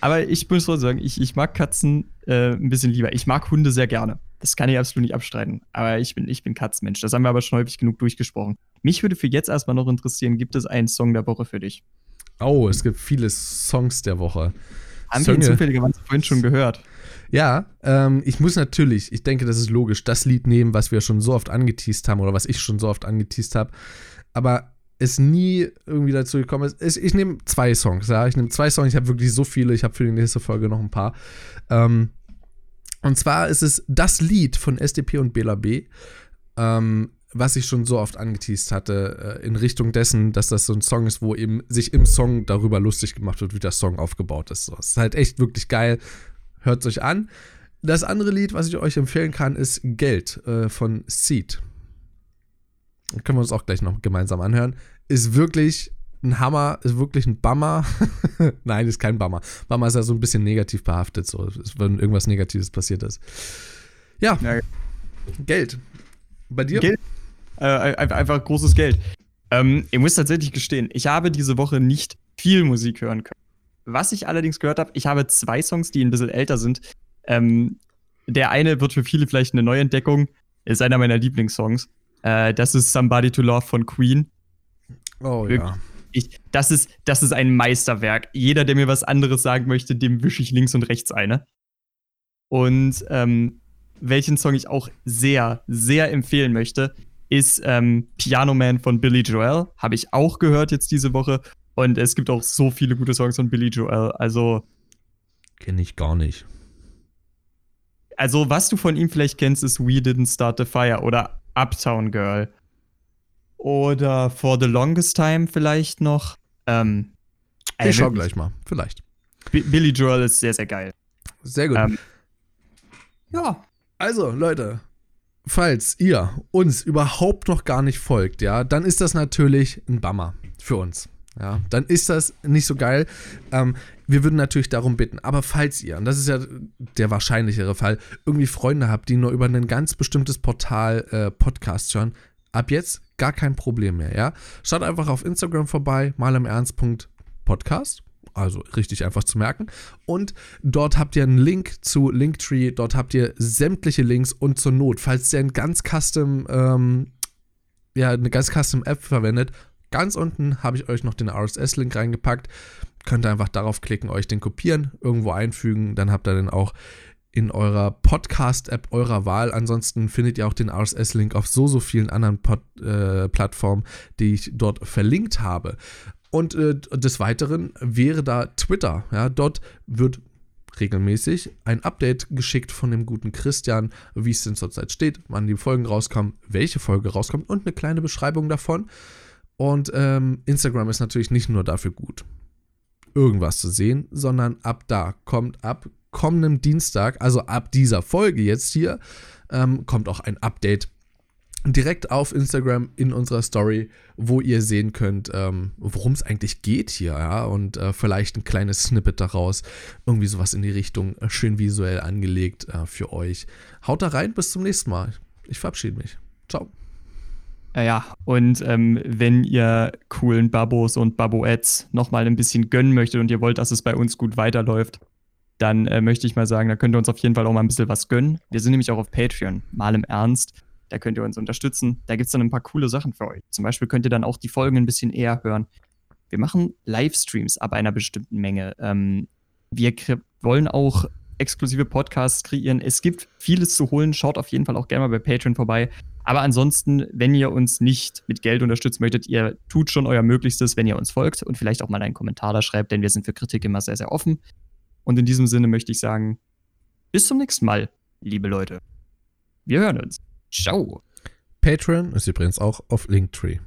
Aber ich muss wohl sagen, ich, ich mag Katzen äh, ein bisschen lieber. Ich mag Hunde sehr gerne. Das kann ich absolut nicht abstreiten. Aber ich bin, ich bin Katzenmensch. Das haben wir aber schon häufig genug durchgesprochen. Mich würde für jetzt erstmal noch interessieren, gibt es einen Song der Woche für dich? Oh, es gibt viele Songs der Woche. Haben Sönge. wir zufälligerweise vorhin schon gehört? Ja, ähm, ich muss natürlich, ich denke, das ist logisch, das Lied nehmen, was wir schon so oft angeteased haben oder was ich schon so oft angeteased habe. Aber es nie irgendwie dazu gekommen ist. Ich, ich nehme zwei Songs, ja. Ich nehme zwei Songs, ich habe wirklich so viele, ich habe für die nächste Folge noch ein paar. Ähm, und zwar ist es das Lied von SDP und Bela B., ähm, was ich schon so oft angeteased hatte, äh, in Richtung dessen, dass das so ein Song ist, wo eben sich im Song darüber lustig gemacht wird, wie der Song aufgebaut ist. So, es ist halt echt wirklich geil. Hört es euch an. Das andere Lied, was ich euch empfehlen kann, ist Geld äh, von Seed. Können wir uns auch gleich noch gemeinsam anhören ist wirklich ein Hammer, ist wirklich ein Bummer. [LAUGHS] Nein, ist kein Bummer. Bummer ist ja so ein bisschen negativ behaftet, so, wenn irgendwas Negatives passiert ist. Ja. ja. Geld. Bei dir? Geld. Äh, einfach großes Geld. Ähm, ich muss tatsächlich gestehen, ich habe diese Woche nicht viel Musik hören können. Was ich allerdings gehört habe, ich habe zwei Songs, die ein bisschen älter sind. Ähm, der eine wird für viele vielleicht eine Neuentdeckung, ist einer meiner Lieblingssongs. Äh, das ist Somebody to Love von Queen. Oh Wirklich. ja. Ich, das, ist, das ist ein Meisterwerk. Jeder, der mir was anderes sagen möchte, dem wische ich links und rechts eine. Und ähm, welchen Song ich auch sehr, sehr empfehlen möchte, ist ähm, Piano Man von Billy Joel. Habe ich auch gehört jetzt diese Woche. Und es gibt auch so viele gute Songs von Billy Joel. Also. Kenne ich gar nicht. Also, was du von ihm vielleicht kennst, ist We Didn't Start the Fire oder Uptown Girl. Oder For the Longest Time vielleicht noch. Ähm, ich schau gleich mal, vielleicht. B Billy Joel ist sehr, sehr geil. Sehr gut. Ähm, ja. Also, Leute, falls ihr uns überhaupt noch gar nicht folgt, ja, dann ist das natürlich ein Bummer für uns. ja, dann ist das nicht so geil. Ähm, wir würden natürlich darum bitten, aber falls ihr, und das ist ja der wahrscheinlichere Fall, irgendwie Freunde habt, die nur über ein ganz bestimmtes Portal äh, Podcast hören, ab jetzt gar kein Problem mehr, ja. Schaut einfach auf Instagram vorbei, mal im Ernst.podcast also richtig einfach zu merken. Und dort habt ihr einen Link zu Linktree, dort habt ihr sämtliche Links und zur Not, falls ihr ein ganz custom, ähm, ja, eine ganz custom App verwendet, ganz unten habe ich euch noch den RSS-Link reingepackt. Könnt ihr einfach darauf klicken, euch den kopieren, irgendwo einfügen, dann habt ihr den auch in eurer Podcast-App eurer Wahl. Ansonsten findet ihr auch den RSS-Link auf so, so vielen anderen Pod, äh, Plattformen, die ich dort verlinkt habe. Und äh, des Weiteren wäre da Twitter. Ja, dort wird regelmäßig ein Update geschickt von dem guten Christian, wie es denn zurzeit steht, wann die Folgen rauskommen, welche Folge rauskommt und eine kleine Beschreibung davon. Und ähm, Instagram ist natürlich nicht nur dafür gut, irgendwas zu sehen, sondern ab da kommt ab kommendem Dienstag, also ab dieser Folge jetzt hier, ähm, kommt auch ein Update direkt auf Instagram in unserer Story, wo ihr sehen könnt, ähm, worum es eigentlich geht hier, ja, und äh, vielleicht ein kleines Snippet daraus, irgendwie sowas in die Richtung, äh, schön visuell angelegt äh, für euch. Haut da rein, bis zum nächsten Mal. Ich verabschiede mich. Ciao. Ja, und ähm, wenn ihr coolen Babos und Baboettes nochmal ein bisschen gönnen möchtet und ihr wollt, dass es bei uns gut weiterläuft, dann äh, möchte ich mal sagen, da könnt ihr uns auf jeden Fall auch mal ein bisschen was gönnen. Wir sind nämlich auch auf Patreon, mal im Ernst. Da könnt ihr uns unterstützen. Da gibt es dann ein paar coole Sachen für euch. Zum Beispiel könnt ihr dann auch die Folgen ein bisschen eher hören. Wir machen Livestreams ab einer bestimmten Menge. Ähm, wir wollen auch exklusive Podcasts kreieren. Es gibt vieles zu holen. Schaut auf jeden Fall auch gerne mal bei Patreon vorbei. Aber ansonsten, wenn ihr uns nicht mit Geld unterstützen möchtet, ihr tut schon euer Möglichstes, wenn ihr uns folgt und vielleicht auch mal einen Kommentar da schreibt, denn wir sind für Kritik immer sehr, sehr offen. Und in diesem Sinne möchte ich sagen, bis zum nächsten Mal, liebe Leute. Wir hören uns. Ciao. Patreon ist übrigens auch auf Linktree.